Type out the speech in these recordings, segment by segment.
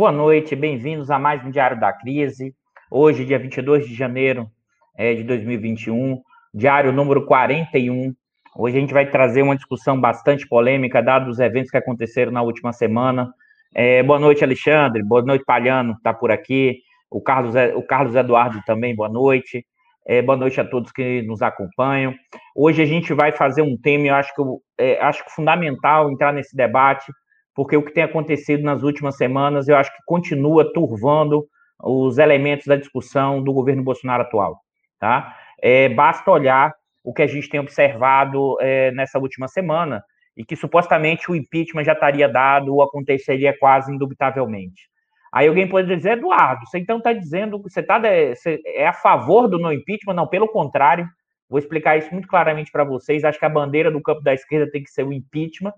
Boa noite, bem-vindos a mais um Diário da Crise. Hoje, dia 22 de janeiro é, de 2021, diário número 41. Hoje a gente vai trazer uma discussão bastante polêmica, dados os eventos que aconteceram na última semana. É, boa noite, Alexandre. Boa noite, Palhano, está por aqui. O Carlos, o Carlos Eduardo também, boa noite. É, boa noite a todos que nos acompanham. Hoje a gente vai fazer um tema, eu acho que, é, acho que fundamental entrar nesse debate, porque o que tem acontecido nas últimas semanas, eu acho que continua turvando os elementos da discussão do governo Bolsonaro atual. Tá? É, basta olhar o que a gente tem observado é, nessa última semana, e que supostamente o impeachment já estaria dado ou aconteceria quase indubitavelmente. Aí alguém pode dizer, Eduardo, você então está dizendo que você, tá, você é a favor do não impeachment? Não, pelo contrário, vou explicar isso muito claramente para vocês. Acho que a bandeira do campo da esquerda tem que ser o impeachment,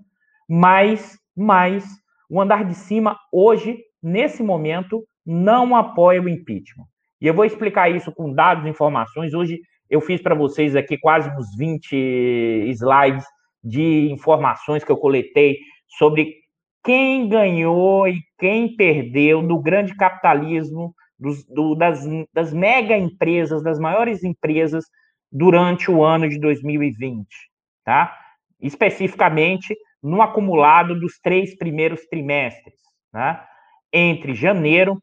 mas, mas o andar de cima, hoje, nesse momento, não apoia o impeachment. E eu vou explicar isso com dados e informações. Hoje eu fiz para vocês aqui quase uns 20 slides de informações que eu coletei sobre quem ganhou e quem perdeu no grande capitalismo dos, do, das, das mega empresas, das maiores empresas durante o ano de 2020, tá? Especificamente no acumulado dos três primeiros trimestres, tá? Entre janeiro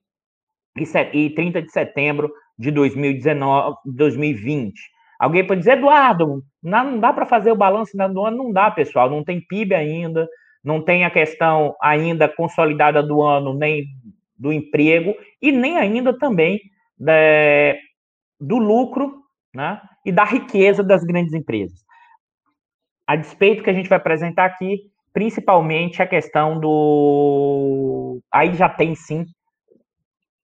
e, e 30 de setembro de 2019, 2020. Alguém pode dizer, Eduardo, não dá para fazer o balanço do ano? Não dá, pessoal, não tem PIB ainda, não tem a questão ainda consolidada do ano, nem do emprego, e nem ainda também da, do lucro né, e da riqueza das grandes empresas. A despeito que a gente vai apresentar aqui, principalmente a questão do. Aí já tem sim,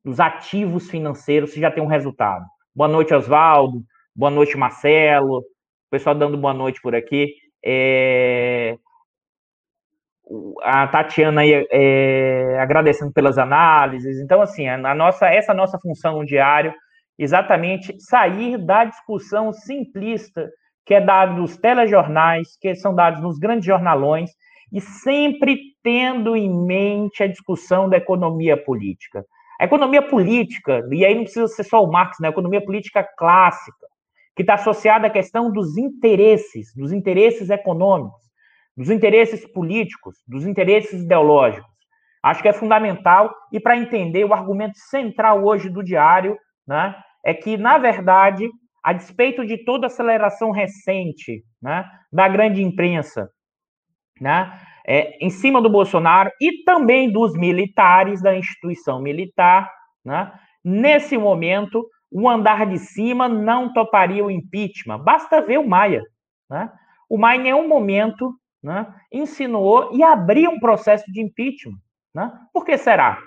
dos ativos financeiros, se já tem um resultado. Boa noite, Oswaldo. Boa noite, Marcelo. O pessoal dando boa noite por aqui. É a Tatiana aí, é, agradecendo pelas análises. Então, assim, a nossa, essa nossa função no diário, exatamente sair da discussão simplista que é dada nos telejornais, que são dados nos grandes jornalões, e sempre tendo em mente a discussão da economia política. A economia política, e aí não precisa ser só o Marx, né? A economia política clássica, que está associada à questão dos interesses, dos interesses econômicos dos interesses políticos, dos interesses ideológicos. Acho que é fundamental e para entender o argumento central hoje do diário, né, é que na verdade, a despeito de toda a aceleração recente, né, da grande imprensa, né, é, em cima do Bolsonaro e também dos militares da instituição militar, né, nesse momento o andar de cima não toparia o impeachment. Basta ver o Maia, né? O Maia em nenhum momento né, insinuou e abriu um processo de impeachment. Né? Por que será?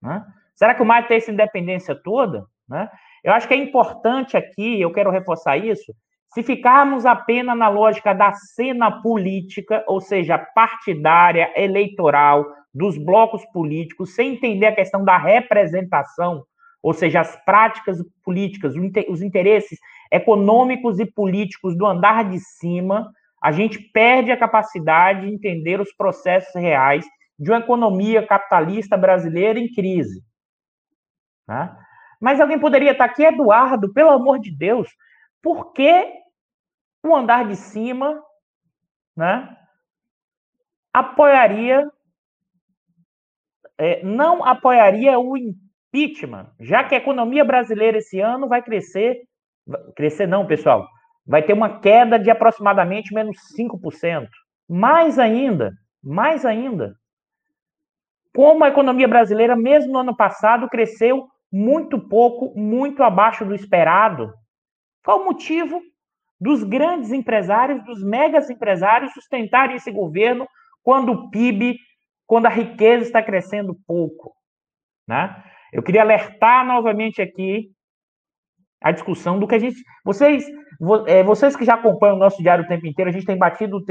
Né? Será que o Maia tem essa independência toda? Né? Eu acho que é importante aqui, eu quero reforçar isso, se ficarmos apenas na lógica da cena política, ou seja, partidária, eleitoral, dos blocos políticos, sem entender a questão da representação, ou seja, as práticas políticas, os interesses econômicos e políticos do andar de cima, a gente perde a capacidade de entender os processos reais de uma economia capitalista brasileira em crise. Né? Mas alguém poderia estar aqui, Eduardo, pelo amor de Deus, por que o andar de cima né, apoiaria, é, não apoiaria o impeachment, já que a economia brasileira esse ano vai crescer, crescer não, pessoal, vai ter uma queda de aproximadamente menos 5%. Mais ainda, mais ainda. Como a economia brasileira, mesmo no ano passado, cresceu muito pouco, muito abaixo do esperado. Qual o motivo dos grandes empresários, dos megas empresários sustentarem esse governo quando o PIB, quando a riqueza está crescendo pouco? Né? Eu queria alertar novamente aqui a discussão do que a gente. Vocês, é, vocês que já acompanham o nosso diário o tempo inteiro, a gente tem batido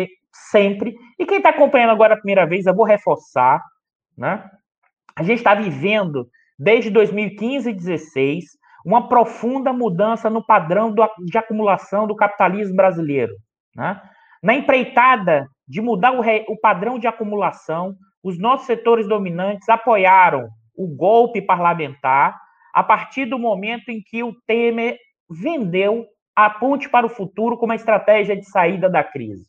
sempre. E quem está acompanhando agora a primeira vez, eu vou reforçar, né? A gente está vivendo, desde 2015 e 2016, uma profunda mudança no padrão do, de acumulação do capitalismo brasileiro. Né? Na empreitada de mudar o, re, o padrão de acumulação, os nossos setores dominantes apoiaram o golpe parlamentar a partir do momento em que o Temer vendeu a ponte para o futuro como estratégia de saída da crise.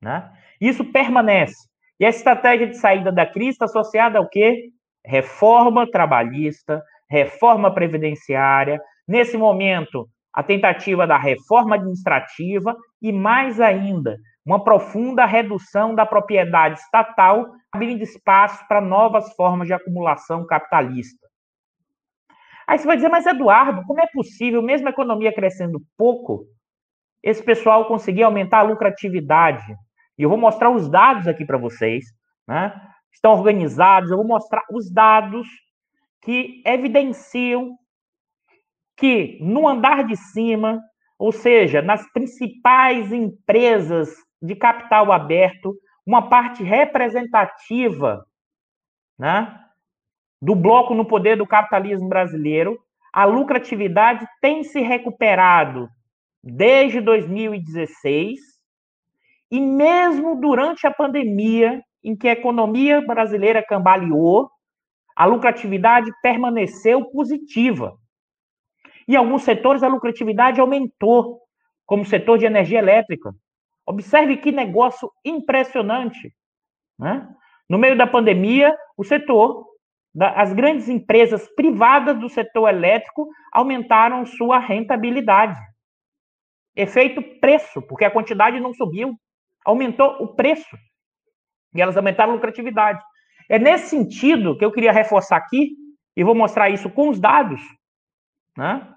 Né? Isso permanece. E a estratégia de saída da crise está associada ao quê? Reforma trabalhista, reforma previdenciária, nesse momento, a tentativa da reforma administrativa e, mais ainda, uma profunda redução da propriedade estatal, abrindo espaço para novas formas de acumulação capitalista. Aí você vai dizer, mas Eduardo, como é possível, mesmo a economia crescendo pouco, esse pessoal conseguir aumentar a lucratividade? E eu vou mostrar os dados aqui para vocês, né? Estão organizados, eu vou mostrar os dados que evidenciam que no andar de cima, ou seja, nas principais empresas de capital aberto, uma parte representativa né, do bloco no poder do capitalismo brasileiro, a lucratividade tem se recuperado desde 2016 e mesmo durante a pandemia, em que a economia brasileira cambaleou, a lucratividade permaneceu positiva. Em alguns setores, a lucratividade aumentou, como o setor de energia elétrica. Observe que negócio impressionante. Né? No meio da pandemia, o setor, as grandes empresas privadas do setor elétrico aumentaram sua rentabilidade. Efeito preço, porque a quantidade não subiu, aumentou o preço. E elas aumentaram a lucratividade. É nesse sentido que eu queria reforçar aqui, e vou mostrar isso com os dados, né?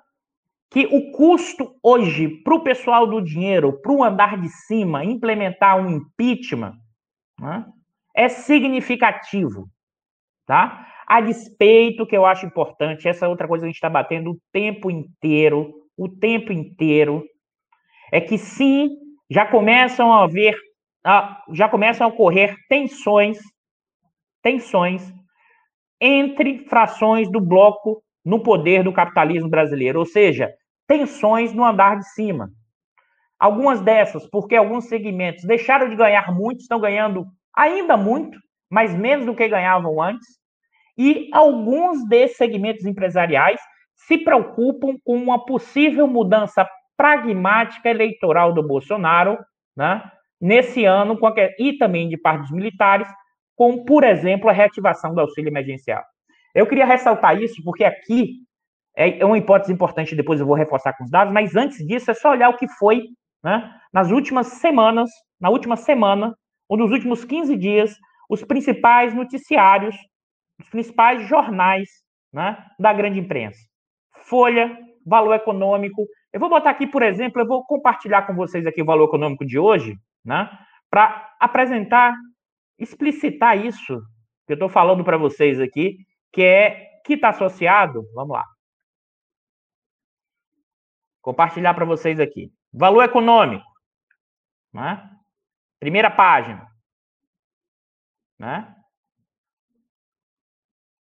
que o custo hoje para o pessoal do dinheiro, para o andar de cima, implementar um impeachment, né, é significativo. Tá? A despeito, que eu acho importante, essa outra coisa que a gente está batendo o tempo inteiro, o tempo inteiro, é que sim, já começam a haver, já começam a ocorrer tensões, tensões entre frações do bloco no poder do capitalismo brasileiro, ou seja, tensões no andar de cima. Algumas dessas, porque alguns segmentos deixaram de ganhar muito, estão ganhando ainda muito, mas menos do que ganhavam antes. E alguns desses segmentos empresariais se preocupam com uma possível mudança pragmática eleitoral do Bolsonaro, né, nesse ano, e também de parte dos militares, com, por exemplo, a reativação do auxílio emergencial. Eu queria ressaltar isso porque aqui é, é uma hipótese importante, depois eu vou reforçar com os dados, mas antes disso é só olhar o que foi né, nas últimas semanas, na última semana, ou nos últimos 15 dias, os principais noticiários, os principais jornais né, da grande imprensa. Folha, Valor Econômico. Eu vou botar aqui, por exemplo, eu vou compartilhar com vocês aqui o Valor Econômico de hoje, né, para apresentar, explicitar isso que eu estou falando para vocês aqui, que é que está associado, vamos lá, compartilhar para vocês aqui. Valor econômico. Né? Primeira página. Né?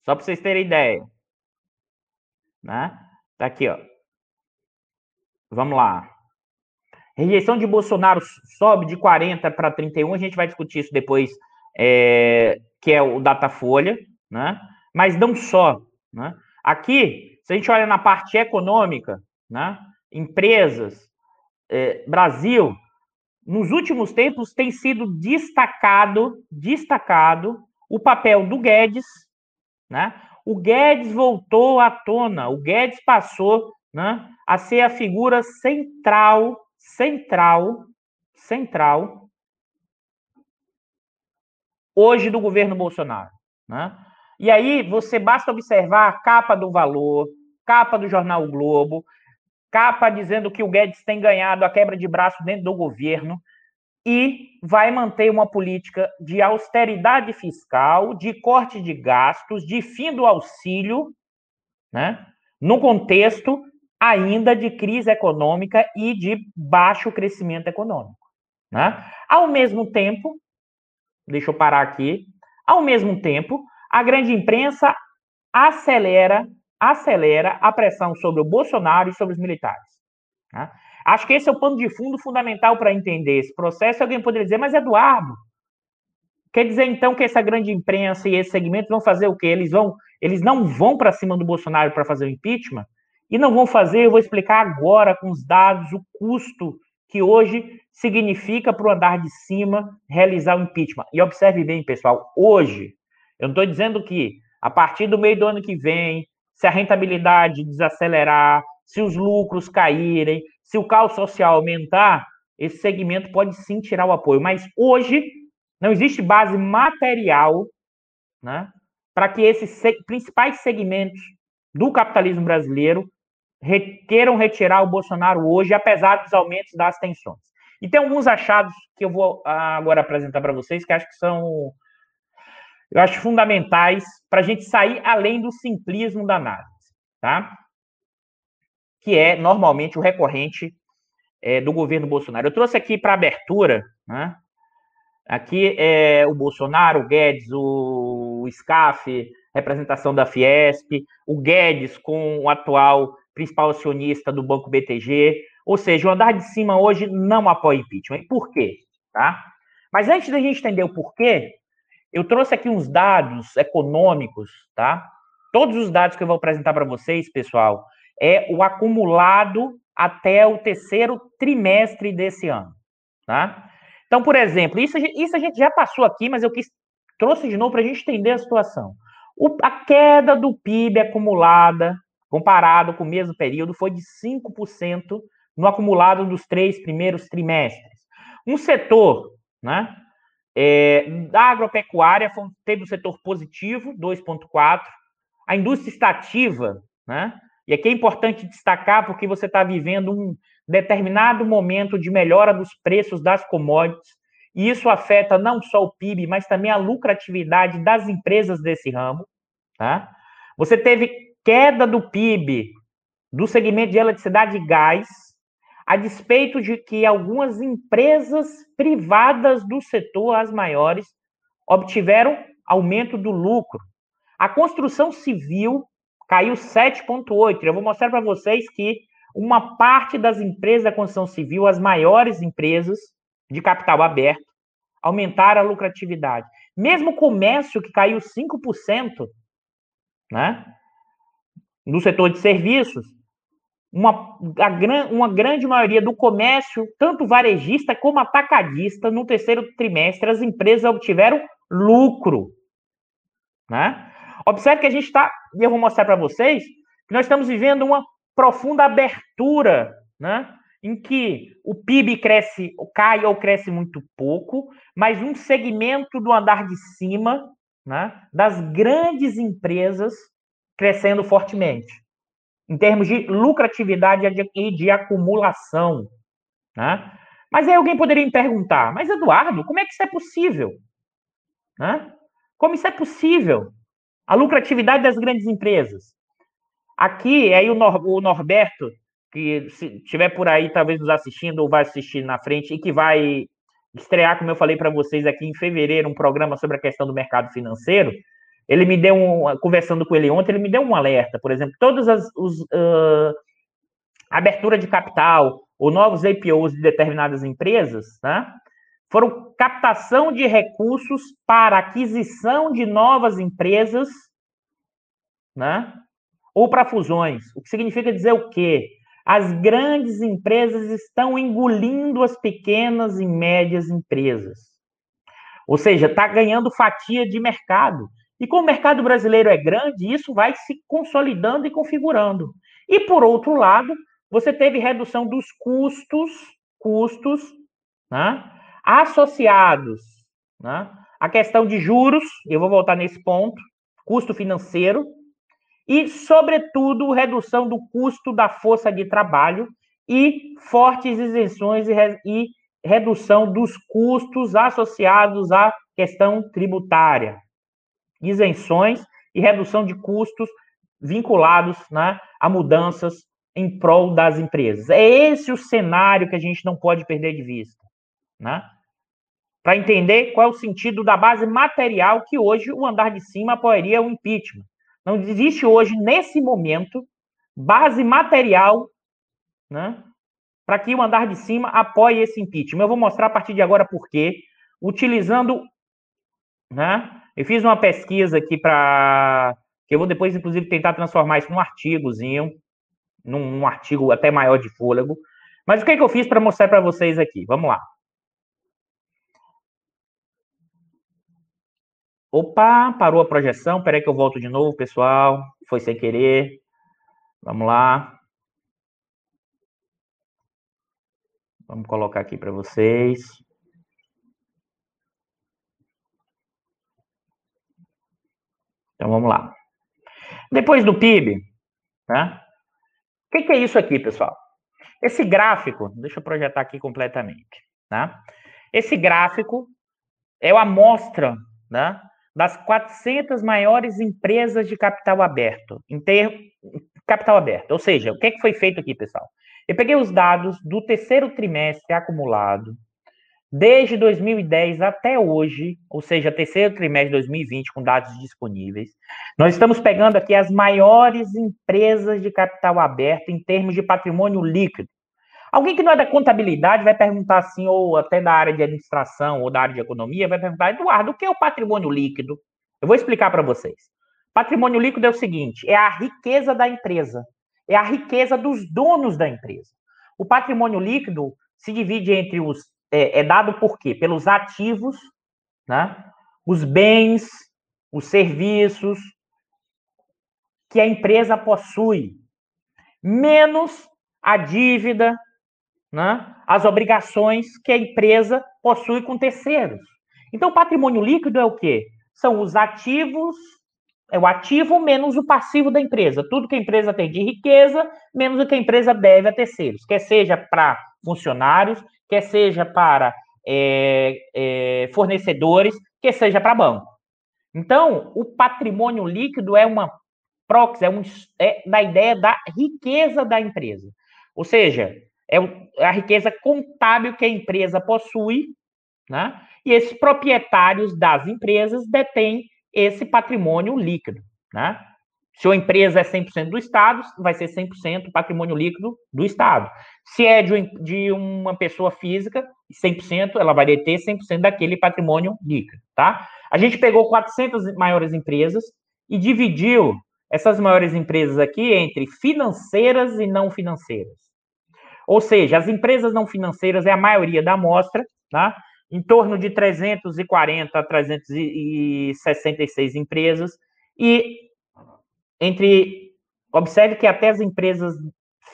Só para vocês terem ideia. Né? Tá aqui, ó. Vamos lá. Rejeição de Bolsonaro sobe de 40 para 31. A gente vai discutir isso depois, é, que é o Datafolha, né? Mas não só. Né? Aqui, se a gente olha na parte econômica, né? empresas, é, Brasil, nos últimos tempos tem sido destacado, destacado o papel do Guedes, né? O Guedes voltou à tona, o Guedes passou, né, a ser a figura central, central, central hoje do governo Bolsonaro, né? E aí você basta observar a capa do Valor, capa do jornal o Globo, capa dizendo que o Guedes tem ganhado a quebra de braço dentro do governo e vai manter uma política de austeridade fiscal, de corte de gastos, de fim do auxílio, né? no contexto ainda de crise econômica e de baixo crescimento econômico. Né? Ao mesmo tempo, deixa eu parar aqui, ao mesmo tempo, a grande imprensa acelera acelera a pressão sobre o Bolsonaro e sobre os militares. Né? Acho que esse é o pano de fundo fundamental para entender esse processo. Alguém poderia dizer, mas Eduardo, Quer dizer, então, que essa grande imprensa e esse segmento vão fazer o quê? Eles, vão, eles não vão para cima do Bolsonaro para fazer o impeachment? E não vão fazer, eu vou explicar agora com os dados o custo que hoje significa para o andar de cima realizar o impeachment. E observe bem, pessoal, hoje, eu não estou dizendo que a partir do meio do ano que vem, se a rentabilidade desacelerar, se os lucros caírem, se o caos social aumentar, esse segmento pode sim tirar o apoio. Mas hoje não existe base material né, para que esses principais segmentos do capitalismo brasileiro queiram retirar o Bolsonaro hoje, apesar dos aumentos das tensões. E tem alguns achados que eu vou ah, agora apresentar para vocês que acho que são, eu acho fundamentais para a gente sair além do simplismo da análise, tá? Que é normalmente o recorrente é, do governo Bolsonaro. Eu trouxe aqui para abertura, né? Aqui é o Bolsonaro, o Guedes, o SCAF, representação da Fiesp, o Guedes com o atual principal acionista do Banco BTG. Ou seja, o andar de cima hoje não apoia impeachment. Por quê? Tá? Mas antes da gente entender o porquê, eu trouxe aqui uns dados econômicos, tá? Todos os dados que eu vou apresentar para vocês, pessoal, é o acumulado até o terceiro trimestre desse ano, tá? Então, por exemplo, isso, isso a gente já passou aqui, mas eu quis trouxe de novo para a gente entender a situação. O, a queda do PIB acumulada comparado com o mesmo período, foi de 5% no acumulado dos três primeiros trimestres. Um setor, né, é, da agropecuária foi, teve um setor positivo, 2,4%. A indústria extrativa, né, e aqui é importante destacar porque você está vivendo um determinado momento de melhora dos preços das commodities, e isso afeta não só o PIB, mas também a lucratividade das empresas desse ramo. Tá? Você teve queda do PIB do segmento de eletricidade e gás, a despeito de que algumas empresas privadas do setor, as maiores, obtiveram aumento do lucro. A construção civil caiu 7,8%. Eu vou mostrar para vocês que uma parte das empresas da construção civil, as maiores empresas de capital aberto, aumentaram a lucratividade. Mesmo o comércio, que caiu 5%, né? No setor de serviços, uma, a, uma grande maioria do comércio, tanto varejista como atacadista, no terceiro trimestre, as empresas obtiveram lucro. Né? Observe que a gente está, e eu vou mostrar para vocês, que nós estamos vivendo uma profunda abertura, né? em que o PIB cresce, cai ou cresce muito pouco, mas um segmento do andar de cima, né, das grandes empresas, crescendo fortemente, em termos de lucratividade e de acumulação. Né? Mas aí alguém poderia me perguntar, mas Eduardo, como é que isso é possível? Né? Como isso é possível? A lucratividade das grandes empresas. Aqui, aí o, Nor o Norberto, que se estiver por aí, talvez nos assistindo ou vai assistir na frente, e que vai estrear, como eu falei para vocês aqui em fevereiro, um programa sobre a questão do mercado financeiro, ele me deu um, conversando com ele ontem, ele me deu um alerta, por exemplo, todas as os, uh, abertura de capital ou novos IPOs de determinadas empresas, né, foram captação de recursos para aquisição de novas empresas, né, ou para fusões. O que significa dizer o quê? As grandes empresas estão engolindo as pequenas e médias empresas. Ou seja, está ganhando fatia de mercado. E como o mercado brasileiro é grande, isso vai se consolidando e configurando. E por outro lado, você teve redução dos custos, custos né, associados né, à questão de juros, eu vou voltar nesse ponto, custo financeiro, e, sobretudo, redução do custo da força de trabalho e fortes isenções e, re, e redução dos custos associados à questão tributária isenções e redução de custos vinculados né, a mudanças em prol das empresas. É esse o cenário que a gente não pode perder de vista. Né? Para entender qual é o sentido da base material que hoje o andar de cima apoiaria o impeachment. Não existe hoje, nesse momento, base material né, para que o andar de cima apoie esse impeachment. Eu vou mostrar a partir de agora por quê, utilizando né? Eu fiz uma pesquisa aqui para que eu vou depois, inclusive, tentar transformar isso num artigozinho, num, num artigo até maior de fôlego. Mas o que, é que eu fiz para mostrar para vocês aqui? Vamos lá. Opa, parou a projeção. Espera aí que eu volto de novo, pessoal. Foi sem querer. Vamos lá. Vamos colocar aqui para vocês. Então vamos lá. Depois do PIB, né? O que, que é isso aqui, pessoal? Esse gráfico, deixa eu projetar aqui completamente, tá? Esse gráfico é a amostra, né, das 400 maiores empresas de capital aberto, em ter... capital aberto. Ou seja, o que, que foi feito aqui, pessoal? Eu peguei os dados do terceiro trimestre acumulado Desde 2010 até hoje, ou seja, terceiro trimestre de 2020, com dados disponíveis, nós estamos pegando aqui as maiores empresas de capital aberto em termos de patrimônio líquido. Alguém que não é da contabilidade vai perguntar assim, ou até da área de administração ou da área de economia, vai perguntar, Eduardo, o que é o patrimônio líquido? Eu vou explicar para vocês. Patrimônio líquido é o seguinte: é a riqueza da empresa, é a riqueza dos donos da empresa. O patrimônio líquido se divide entre os é, é dado por quê? Pelos ativos, né? os bens, os serviços que a empresa possui, menos a dívida, né? as obrigações que a empresa possui com terceiros. Então, patrimônio líquido é o quê? São os ativos, é o ativo menos o passivo da empresa. Tudo que a empresa tem de riqueza, menos o que a empresa deve a terceiros, quer seja para funcionários, quer seja para é, é, fornecedores, quer seja para banco. Então, o patrimônio líquido é uma proxy, é, um, é da ideia da riqueza da empresa. Ou seja, é a riqueza contábil que a empresa possui, né? E esses proprietários das empresas detêm esse patrimônio líquido, né? Se a empresa é 100% do Estado, vai ser 100% patrimônio líquido do Estado. Se é de, de uma pessoa física, 100%, ela vai deter 100% daquele patrimônio líquido, tá? A gente pegou 400 maiores empresas e dividiu essas maiores empresas aqui entre financeiras e não financeiras. Ou seja, as empresas não financeiras é a maioria da amostra, tá? Em torno de 340 a 366 empresas, e entre observe que até as empresas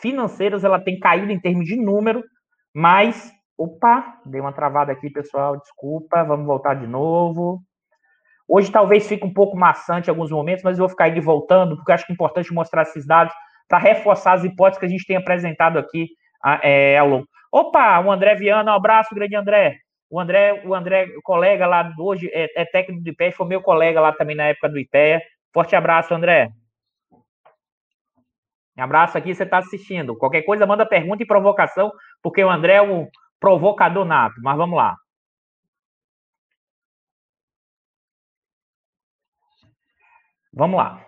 financeiras ela tem caído em termos de número, mas opa, dei uma travada aqui, pessoal, desculpa, vamos voltar de novo. Hoje talvez fique um pouco maçante em alguns momentos, mas eu vou ficar aí voltando, porque acho que é importante mostrar esses dados para reforçar as hipóteses que a gente tem apresentado aqui é, ao longo. Opa, o André Viana, um abraço, grande André. O André, o André, colega lá hoje, é, é técnico do IPEA, foi meu colega lá também na época do IPEA. Forte abraço, André. Abraço aqui, você está assistindo. Qualquer coisa, manda pergunta e provocação, porque o André é um provocador nato. Mas vamos lá. Vamos lá.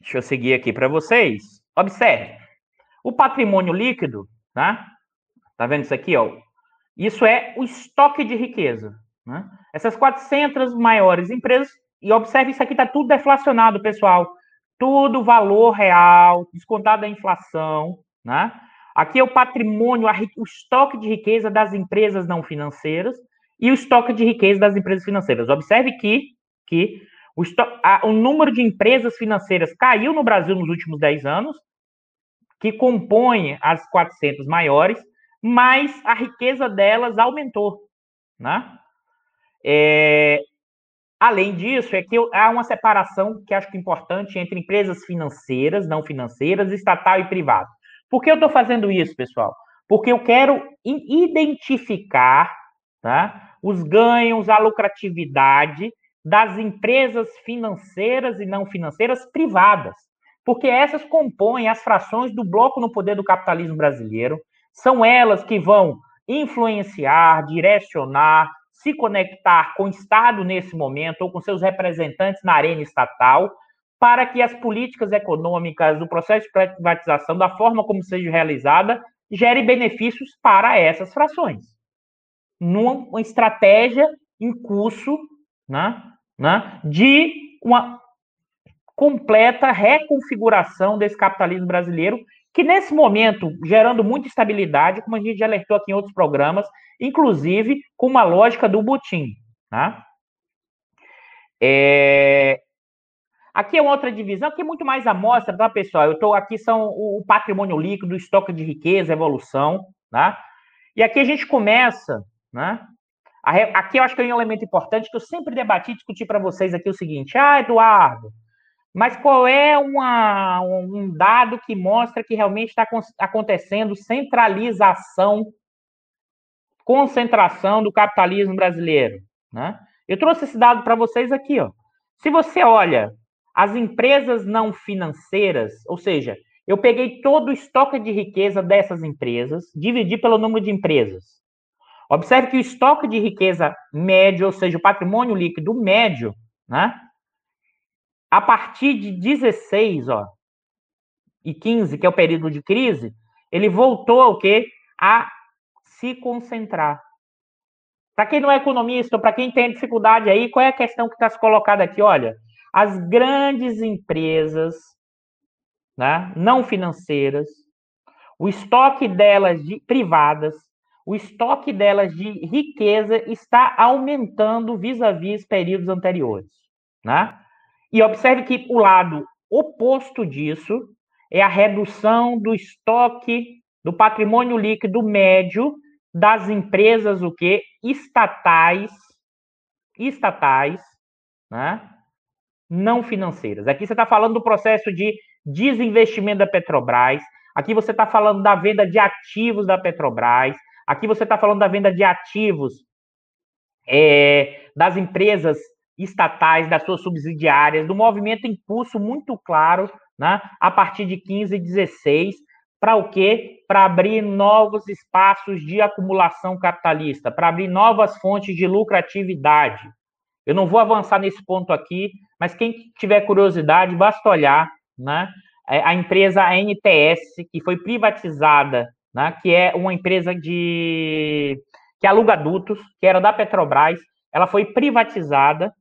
Deixa eu seguir aqui para vocês. Observe. O patrimônio líquido, tá? Tá vendo isso aqui, ó? Isso é o estoque de riqueza. Né? Essas 400 maiores empresas, e observe isso aqui, está tudo deflacionado, pessoal. Tudo valor real, descontado da inflação. Né? Aqui é o patrimônio, o estoque de riqueza das empresas não financeiras e o estoque de riqueza das empresas financeiras. Observe que, que o, a, o número de empresas financeiras caiu no Brasil nos últimos 10 anos, que compõem as 400 maiores, mas a riqueza delas aumentou. Né? É, além disso, é que há uma separação que acho que é importante entre empresas financeiras, não financeiras, estatal e privado. Por que eu estou fazendo isso, pessoal? Porque eu quero identificar tá, os ganhos, a lucratividade das empresas financeiras e não financeiras privadas. Porque essas compõem as frações do bloco no poder do capitalismo brasileiro, são elas que vão influenciar, direcionar, se conectar com o Estado nesse momento ou com seus representantes na arena estatal, para que as políticas econômicas, o processo de privatização, da forma como seja realizada, gere benefícios para essas frações. Numa estratégia em curso né, né, de uma completa reconfiguração desse capitalismo brasileiro, que nesse momento, gerando muita instabilidade, como a gente já alertou aqui em outros programas, inclusive com uma lógica do Butim. Tá? É... Aqui é outra divisão, aqui é muito mais amostra, tá, pessoal? Eu estou aqui, são o patrimônio líquido, o estoque de riqueza, evolução, tá? E aqui a gente começa, né? Aqui eu acho que é um elemento importante que eu sempre debati e discuti para vocês aqui o seguinte: ah, Eduardo, mas qual é uma, um dado que mostra que realmente está acontecendo centralização, concentração do capitalismo brasileiro? Né? Eu trouxe esse dado para vocês aqui. Ó. Se você olha as empresas não financeiras, ou seja, eu peguei todo o estoque de riqueza dessas empresas, dividi pelo número de empresas. Observe que o estoque de riqueza médio, ou seja, o patrimônio líquido médio, né? A partir de 16, ó, e 15, que é o período de crise, ele voltou ao quê? A se concentrar. Para quem não é economista, para quem tem dificuldade aí, qual é a questão que está se colocada aqui? Olha, as grandes empresas né, não financeiras, o estoque delas de privadas, o estoque delas de riqueza está aumentando vis-à-vis períodos anteriores. Né? E observe que o lado oposto disso é a redução do estoque do patrimônio líquido médio das empresas o que estatais estatais, né? Não financeiras. Aqui você está falando do processo de desinvestimento da Petrobras. Aqui você está falando da venda de ativos da Petrobras. Aqui você está falando da venda de ativos é, das empresas estatais, das suas subsidiárias, do movimento impulso muito claro, né, a partir de 15 e 16, para o quê? Para abrir novos espaços de acumulação capitalista, para abrir novas fontes de lucratividade. Eu não vou avançar nesse ponto aqui, mas quem tiver curiosidade, basta olhar, né? É, a empresa NTS, que foi privatizada, né? que é uma empresa de que aluga dutos, que era da Petrobras, ela foi privatizada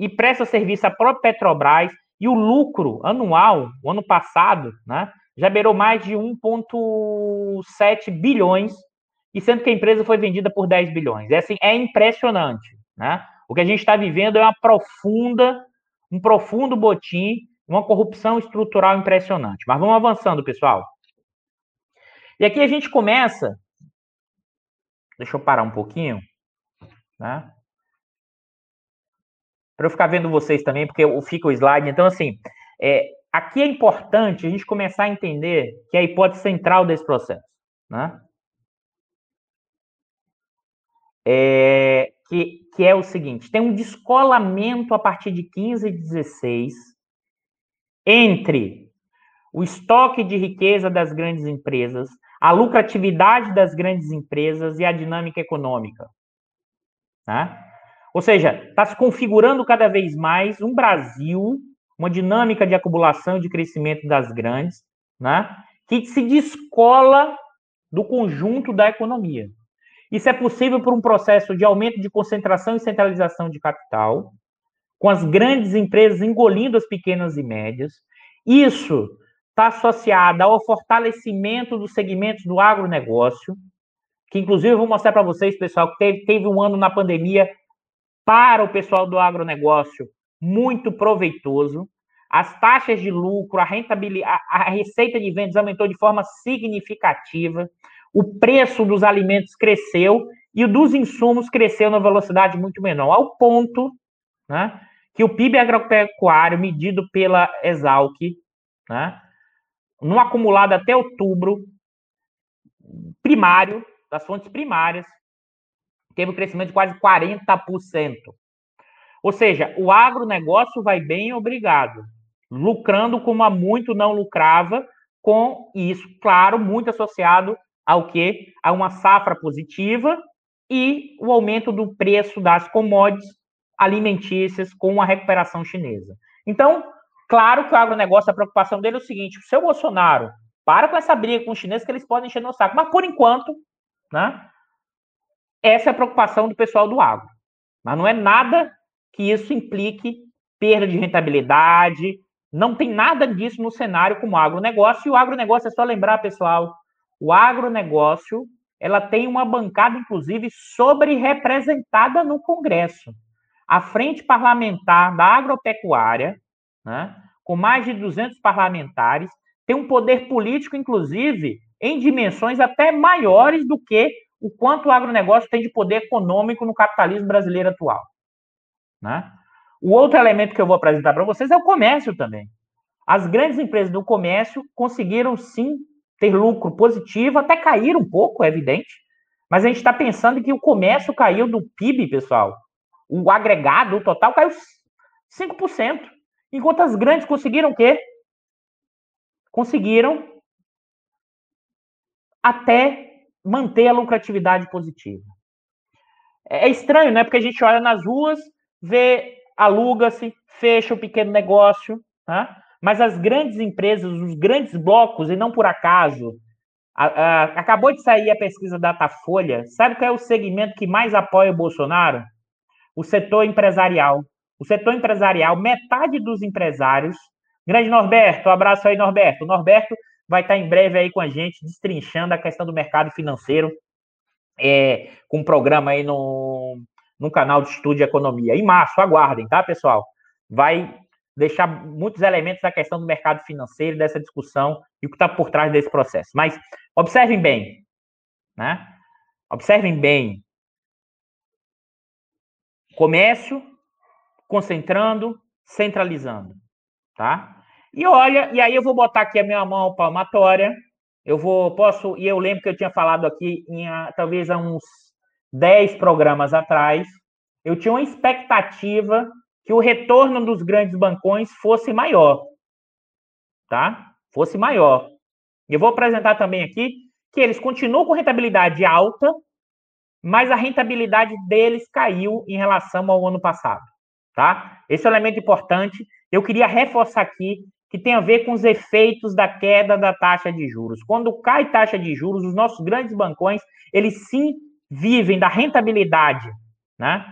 e presta serviço à própria Petrobras, e o lucro anual, o ano passado, né, já beirou mais de 1,7 bilhões, e sendo que a empresa foi vendida por 10 bilhões. É, assim, é impressionante. Né? O que a gente está vivendo é uma profunda, um profundo botim, uma corrupção estrutural impressionante. Mas vamos avançando, pessoal. E aqui a gente começa. Deixa eu parar um pouquinho. Né? Para eu ficar vendo vocês também, porque eu fico o slide. Então, assim, é, aqui é importante a gente começar a entender que é a hipótese central desse processo, né? É, que, que é o seguinte: tem um descolamento a partir de 15 e 16 entre o estoque de riqueza das grandes empresas, a lucratividade das grandes empresas e a dinâmica econômica. Né? Ou seja, está se configurando cada vez mais um Brasil, uma dinâmica de acumulação e de crescimento das grandes, né, que se descola do conjunto da economia. Isso é possível por um processo de aumento de concentração e centralização de capital, com as grandes empresas engolindo as pequenas e médias. Isso está associado ao fortalecimento dos segmentos do agronegócio, que inclusive eu vou mostrar para vocês, pessoal, que teve, teve um ano na pandemia para o pessoal do agronegócio muito proveitoso. As taxas de lucro, a rentabilidade, a receita de vendas aumentou de forma significativa. O preço dos alimentos cresceu e o dos insumos cresceu numa velocidade muito menor, ao ponto né, que o PIB agropecuário, medido pela Exalc, né, no acumulado até outubro, primário, das fontes primárias, teve um crescimento de quase 40%. Ou seja, o agronegócio vai bem, obrigado, lucrando como há muito não lucrava, com isso, claro, muito associado ao que? A uma safra positiva e o aumento do preço das commodities alimentícias com a recuperação chinesa. Então, claro que o agronegócio, a preocupação dele é o seguinte: o seu Bolsonaro Para com essa briga com os chineses que eles podem encher no saco. Mas por enquanto, né? Essa é a preocupação do pessoal do agro. Mas não é nada que isso implique perda de rentabilidade. Não tem nada disso no cenário como agronegócio. E o agronegócio é só lembrar, pessoal, o agronegócio ela tem uma bancada, inclusive, sobre-representada no Congresso. A frente parlamentar da agropecuária, né, com mais de 200 parlamentares, tem um poder político, inclusive, em dimensões até maiores do que o quanto o agronegócio tem de poder econômico no capitalismo brasileiro atual. Né? O outro elemento que eu vou apresentar para vocês é o comércio também. As grandes empresas do comércio conseguiram sim ter lucro positivo, até cair um pouco, é evidente, mas a gente está pensando que o comércio caiu do PIB, pessoal. O agregado, o total, caiu 5%. Enquanto as grandes conseguiram o quê? Conseguiram até manter a lucratividade positiva. É, é estranho, né? Porque a gente olha nas ruas, vê, aluga-se, fecha o pequeno negócio, né? mas as grandes empresas, os grandes blocos, e não por acaso, a, a, acabou de sair a pesquisa Datafolha, sabe qual é o segmento que mais apoia o Bolsonaro? O setor empresarial. O setor empresarial, metade dos empresários. Grande Norberto, um abraço aí, Norberto. O Norberto vai estar em breve aí com a gente, destrinchando a questão do mercado financeiro, é, com um programa aí no, no canal de Estudo de Economia. Em março, aguardem, tá, pessoal? Vai deixar muitos elementos da questão do mercado financeiro, dessa discussão e o que está por trás desse processo. Mas observem bem, né? Observem bem. Comércio concentrando, centralizando, tá? E olha, e aí eu vou botar aqui a minha mão palmatória. Eu vou, posso, e eu lembro que eu tinha falado aqui, em, talvez há uns 10 programas atrás, eu tinha uma expectativa que o retorno dos grandes bancões fosse maior. Tá? Fosse maior. Eu vou apresentar também aqui que eles continuam com rentabilidade alta, mas a rentabilidade deles caiu em relação ao ano passado. Tá? Esse é um elemento importante. Eu queria reforçar aqui que tem a ver com os efeitos da queda da taxa de juros. Quando cai taxa de juros, os nossos grandes bancões, eles sim vivem da rentabilidade, né?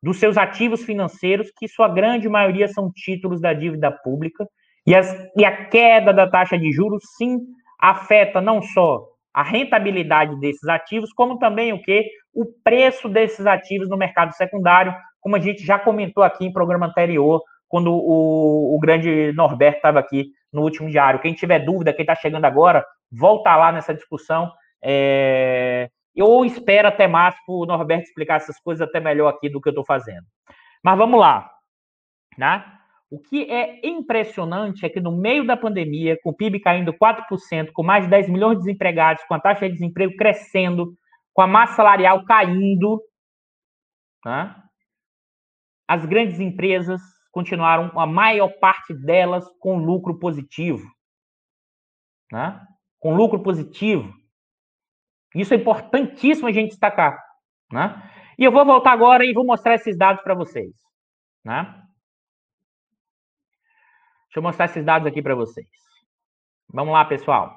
Dos seus ativos financeiros, que sua grande maioria são títulos da dívida pública, e, as, e a queda da taxa de juros sim afeta não só a rentabilidade desses ativos, como também o que? O preço desses ativos no mercado secundário, como a gente já comentou aqui em programa anterior, quando o, o grande Norberto estava aqui no último diário. Quem tiver dúvida, quem está chegando agora, volta lá nessa discussão. É... Eu espero até mais para o Norberto explicar essas coisas até melhor aqui do que eu estou fazendo. Mas vamos lá. Né? O que é impressionante é que no meio da pandemia, com o PIB caindo 4%, com mais de 10 milhões de desempregados, com a taxa de desemprego crescendo, com a massa salarial caindo, né? as grandes empresas continuaram, a maior parte delas, com lucro positivo. Né? Com lucro positivo. Isso é importantíssimo a gente destacar. Né? E eu vou voltar agora e vou mostrar esses dados para vocês. Né? Deixa eu mostrar esses dados aqui para vocês. Vamos lá, pessoal.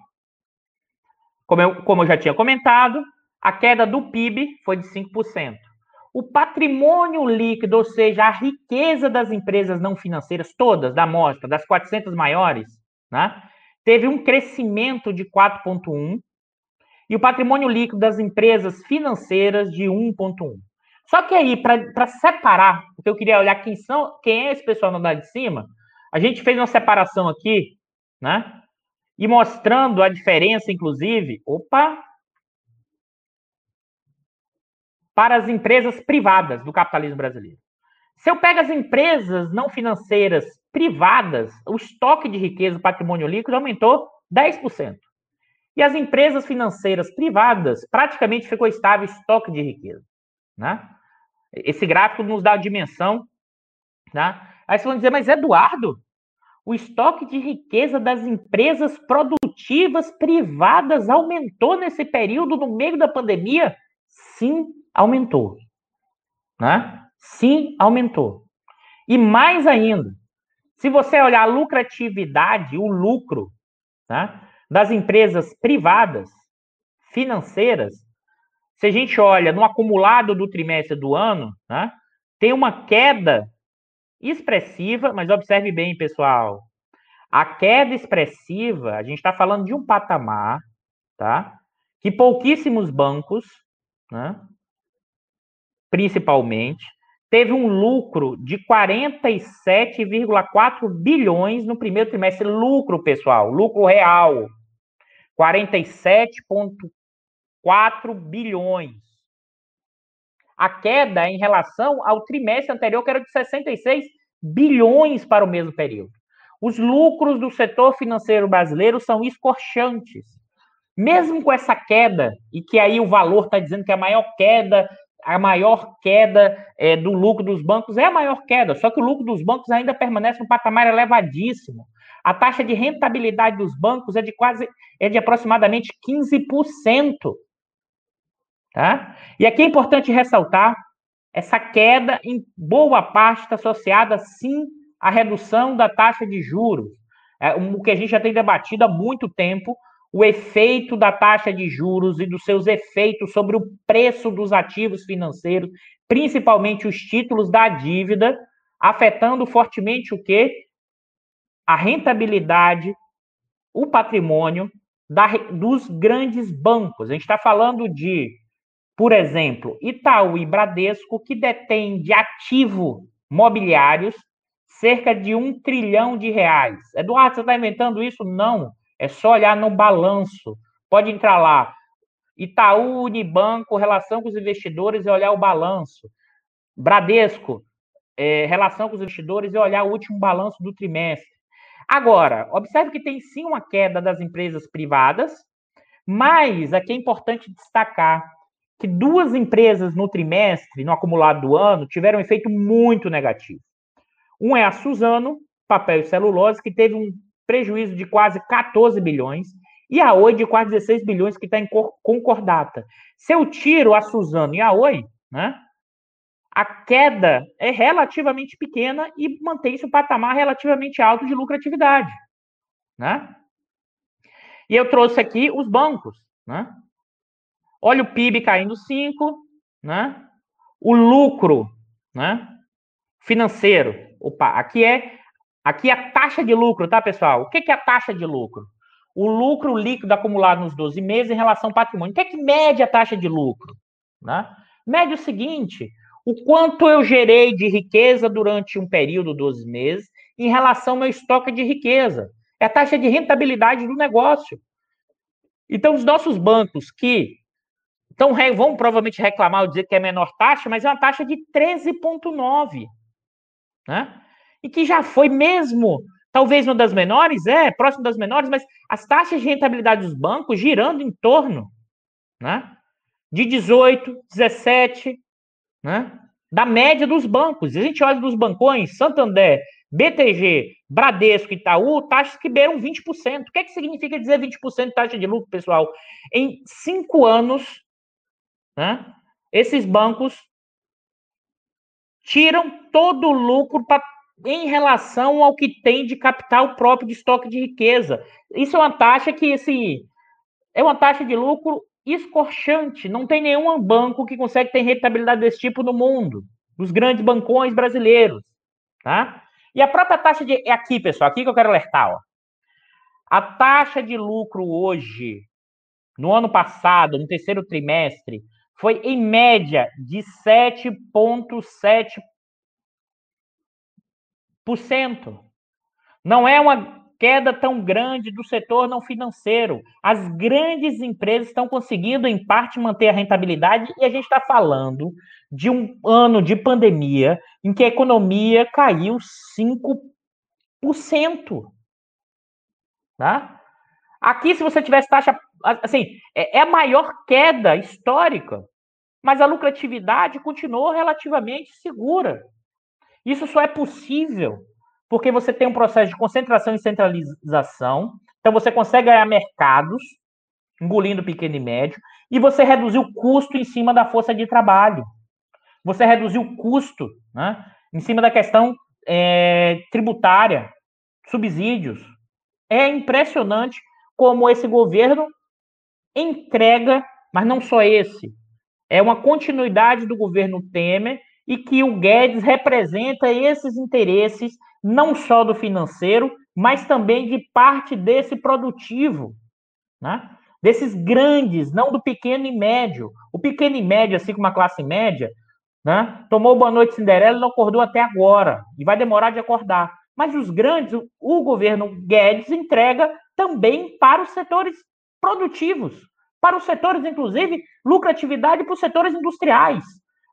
Como eu, como eu já tinha comentado, a queda do PIB foi de 5% o patrimônio líquido, ou seja, a riqueza das empresas não financeiras, todas da amostra, das 400 maiores, né, teve um crescimento de 4,1%, e o patrimônio líquido das empresas financeiras de 1,1%. Só que aí, para separar, porque eu queria olhar quem, são, quem é esse pessoal no andar de cima, a gente fez uma separação aqui, né? E mostrando a diferença, inclusive. Opa, para as empresas privadas do capitalismo brasileiro. Se eu pego as empresas não financeiras privadas, o estoque de riqueza, o patrimônio líquido aumentou 10%. E as empresas financeiras privadas praticamente ficou estável o estoque de riqueza. Né? Esse gráfico nos dá a dimensão. Né? Aí vocês vão dizer, mas Eduardo, o estoque de riqueza das empresas produtivas privadas aumentou nesse período, no meio da pandemia? Sim, aumentou. Né? Sim, aumentou. E mais ainda, se você olhar a lucratividade, o lucro, né? das empresas privadas financeiras, se a gente olha no acumulado do trimestre do ano, né, tem uma queda expressiva, mas observe bem, pessoal. A queda expressiva, a gente está falando de um patamar, tá? Que pouquíssimos bancos, né, principalmente, teve um lucro de 47,4 bilhões no primeiro trimestre. Lucro, pessoal, lucro real. 47,4 bilhões. A queda em relação ao trimestre anterior, que era de 66 bilhões para o mesmo período. Os lucros do setor financeiro brasileiro são escorchantes. Mesmo com essa queda, e que aí o valor está dizendo que a maior queda a maior queda é, do lucro dos bancos é a maior queda, só que o lucro dos bancos ainda permanece um patamar elevadíssimo. A taxa de rentabilidade dos bancos é de quase é de aproximadamente 15%. Tá? E aqui é importante ressaltar essa queda em boa parte está associada sim à redução da taxa de juros, é, o que a gente já tem debatido há muito tempo, o efeito da taxa de juros e dos seus efeitos sobre o preço dos ativos financeiros, principalmente os títulos da dívida, afetando fortemente o que? A rentabilidade, o patrimônio da, dos grandes bancos. A gente está falando de, por exemplo, Itaú e Bradesco, que detém de ativo mobiliários cerca de um trilhão de reais. Eduardo, você está inventando isso? Não. É só olhar no balanço. Pode entrar lá. Itaú, Unibanco, relação com os investidores e olhar o balanço. Bradesco, é, relação com os investidores e olhar o último balanço do trimestre. Agora, observe que tem sim uma queda das empresas privadas, mas aqui é importante destacar que duas empresas no trimestre, no acumulado do ano, tiveram um efeito muito negativo. Um é a Suzano, papel e celulose, que teve um prejuízo de quase 14 bilhões, e a Oi de quase 16 bilhões, que está em concordata. Se eu tiro a Suzano e a Oi, né, a queda é relativamente pequena e mantém-se um patamar relativamente alto de lucratividade. Né? E eu trouxe aqui os bancos. Né? Olha o PIB caindo 5, né? o lucro né? financeiro. Opa, aqui é Aqui é a taxa de lucro, tá, pessoal? O que é a taxa de lucro? O lucro líquido acumulado nos 12 meses em relação ao patrimônio. O que é que mede a taxa de lucro? Né? Mede o seguinte: o quanto eu gerei de riqueza durante um período, 12 meses, em relação ao meu estoque de riqueza. É a taxa de rentabilidade do negócio. Então, os nossos bancos que então, vão provavelmente reclamar ou dizer que é menor taxa, mas é uma taxa de 13,9. Né? E que já foi mesmo, talvez uma das menores, é, próximo das menores, mas as taxas de rentabilidade dos bancos girando em torno né, de 18, 17, né, da média dos bancos. A gente olha dos bancões, Santander, BTG, Bradesco, Itaú, taxas que beiram 20%. O que, é que significa dizer 20% de taxa de lucro, pessoal? Em cinco anos, né, esses bancos tiram todo o lucro para em relação ao que tem de capital próprio de estoque de riqueza. Isso é uma taxa que, assim, é uma taxa de lucro escorchante. Não tem nenhum banco que consegue ter rentabilidade desse tipo no mundo, dos grandes bancões brasileiros, tá? E a própria taxa de é aqui, pessoal, aqui que eu quero alertar, ó. A taxa de lucro hoje, no ano passado, no terceiro trimestre, foi em média de 7,7 não é uma queda tão grande do setor não financeiro. As grandes empresas estão conseguindo, em parte, manter a rentabilidade, e a gente está falando de um ano de pandemia em que a economia caiu 5%. Tá? Aqui, se você tivesse taxa. Assim, é, é a maior queda histórica, mas a lucratividade continuou relativamente segura. Isso só é possível porque você tem um processo de concentração e centralização, então você consegue ganhar mercados, engolindo pequeno e médio, e você reduziu o custo em cima da força de trabalho. Você reduziu o custo né, em cima da questão é, tributária, subsídios. É impressionante como esse governo entrega, mas não só esse, é uma continuidade do governo Temer e que o Guedes representa esses interesses, não só do financeiro, mas também de parte desse produtivo, né? desses grandes, não do pequeno e médio. O pequeno e médio, assim como a classe média, né? tomou boa noite Cinderela e não acordou até agora, e vai demorar de acordar. Mas os grandes, o, governo Guedes entrega também para os setores produtivos, para os setores, inclusive, lucratividade para os setores industriais.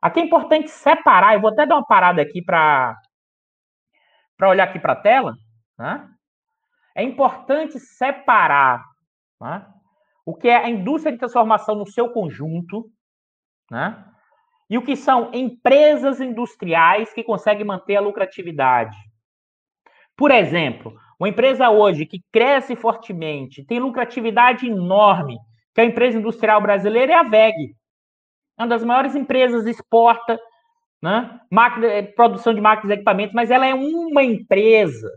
Aqui é importante separar, eu vou até dar uma parada aqui para olhar aqui para a tela. Né? É importante separar né? o que é a indústria de transformação no seu conjunto, né? e o que são empresas industriais que conseguem manter a lucratividade. Por exemplo, uma empresa hoje que cresce fortemente, tem lucratividade enorme, que é a empresa industrial brasileira, é a VEG. É uma das maiores empresas, exporta né, máquina, eh, produção de máquinas e equipamentos, mas ela é uma empresa.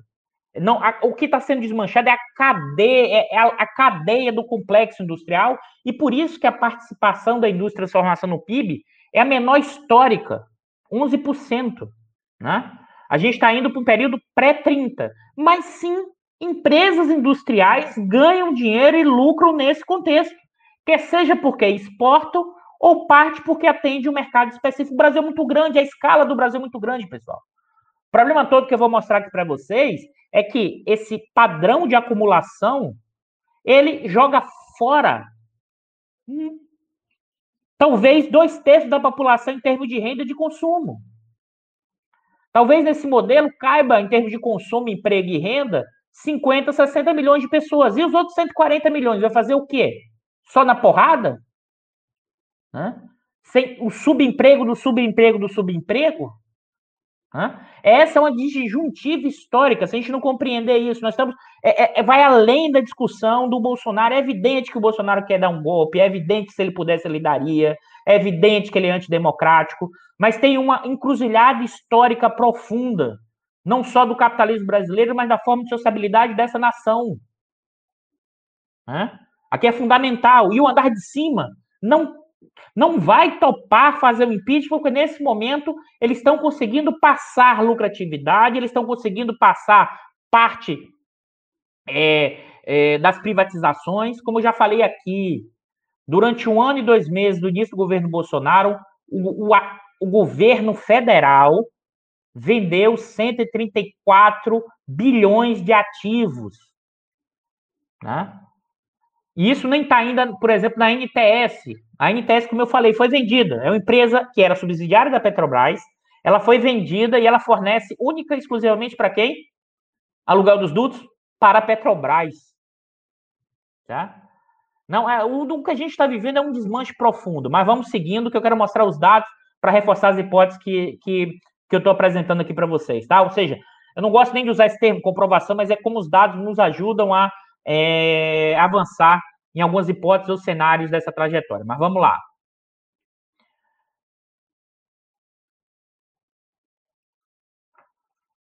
Não, a, o que está sendo desmanchado é a cadeia, é, é a, a, cadeia do complexo industrial, e por isso que a participação da indústria de transformação no PIB é a menor histórica, 11%. Né? A gente está indo para um período pré-30, mas sim, empresas industriais ganham dinheiro e lucram nesse contexto, quer seja porque exportam ou parte porque atende um mercado específico. O Brasil é muito grande, a escala do Brasil é muito grande, pessoal. O problema todo que eu vou mostrar aqui para vocês é que esse padrão de acumulação ele joga fora hum, talvez dois terços da população em termos de renda de consumo. Talvez nesse modelo caiba, em termos de consumo, emprego e renda, 50, 60 milhões de pessoas. E os outros 140 milhões? Vai fazer o quê? Só na porrada? Hã? Sem o subemprego do subemprego do subemprego? Hã? Essa é uma disjuntiva histórica. Se a gente não compreender isso, nós estamos. É, é, é, vai além da discussão do Bolsonaro. É evidente que o Bolsonaro quer dar um golpe, é evidente que se ele pudesse ele daria, é evidente que ele é antidemocrático, mas tem uma encruzilhada histórica profunda, não só do capitalismo brasileiro, mas da forma de sociabilidade dessa nação. Hã? Aqui é fundamental. E o andar de cima não não vai topar fazer o impeachment, porque nesse momento eles estão conseguindo passar lucratividade, eles estão conseguindo passar parte é, é, das privatizações. Como eu já falei aqui, durante um ano e dois meses do início do governo Bolsonaro, o, o, o governo federal vendeu 134 bilhões de ativos. Né? E isso nem está ainda, por exemplo, na NTS. A NTS, como eu falei, foi vendida. É uma empresa que era subsidiária da Petrobras. Ela foi vendida e ela fornece única e exclusivamente para quem? Aluguel dos dutos? Para a Petrobras. Tá? Não, é, o, que a gente está vivendo é um desmanche profundo, mas vamos seguindo, que eu quero mostrar os dados para reforçar as hipóteses que, que, que eu estou apresentando aqui para vocês, tá? Ou seja, eu não gosto nem de usar esse termo comprovação, mas é como os dados nos ajudam a é, avançar em algumas hipóteses ou cenários dessa trajetória. Mas vamos lá.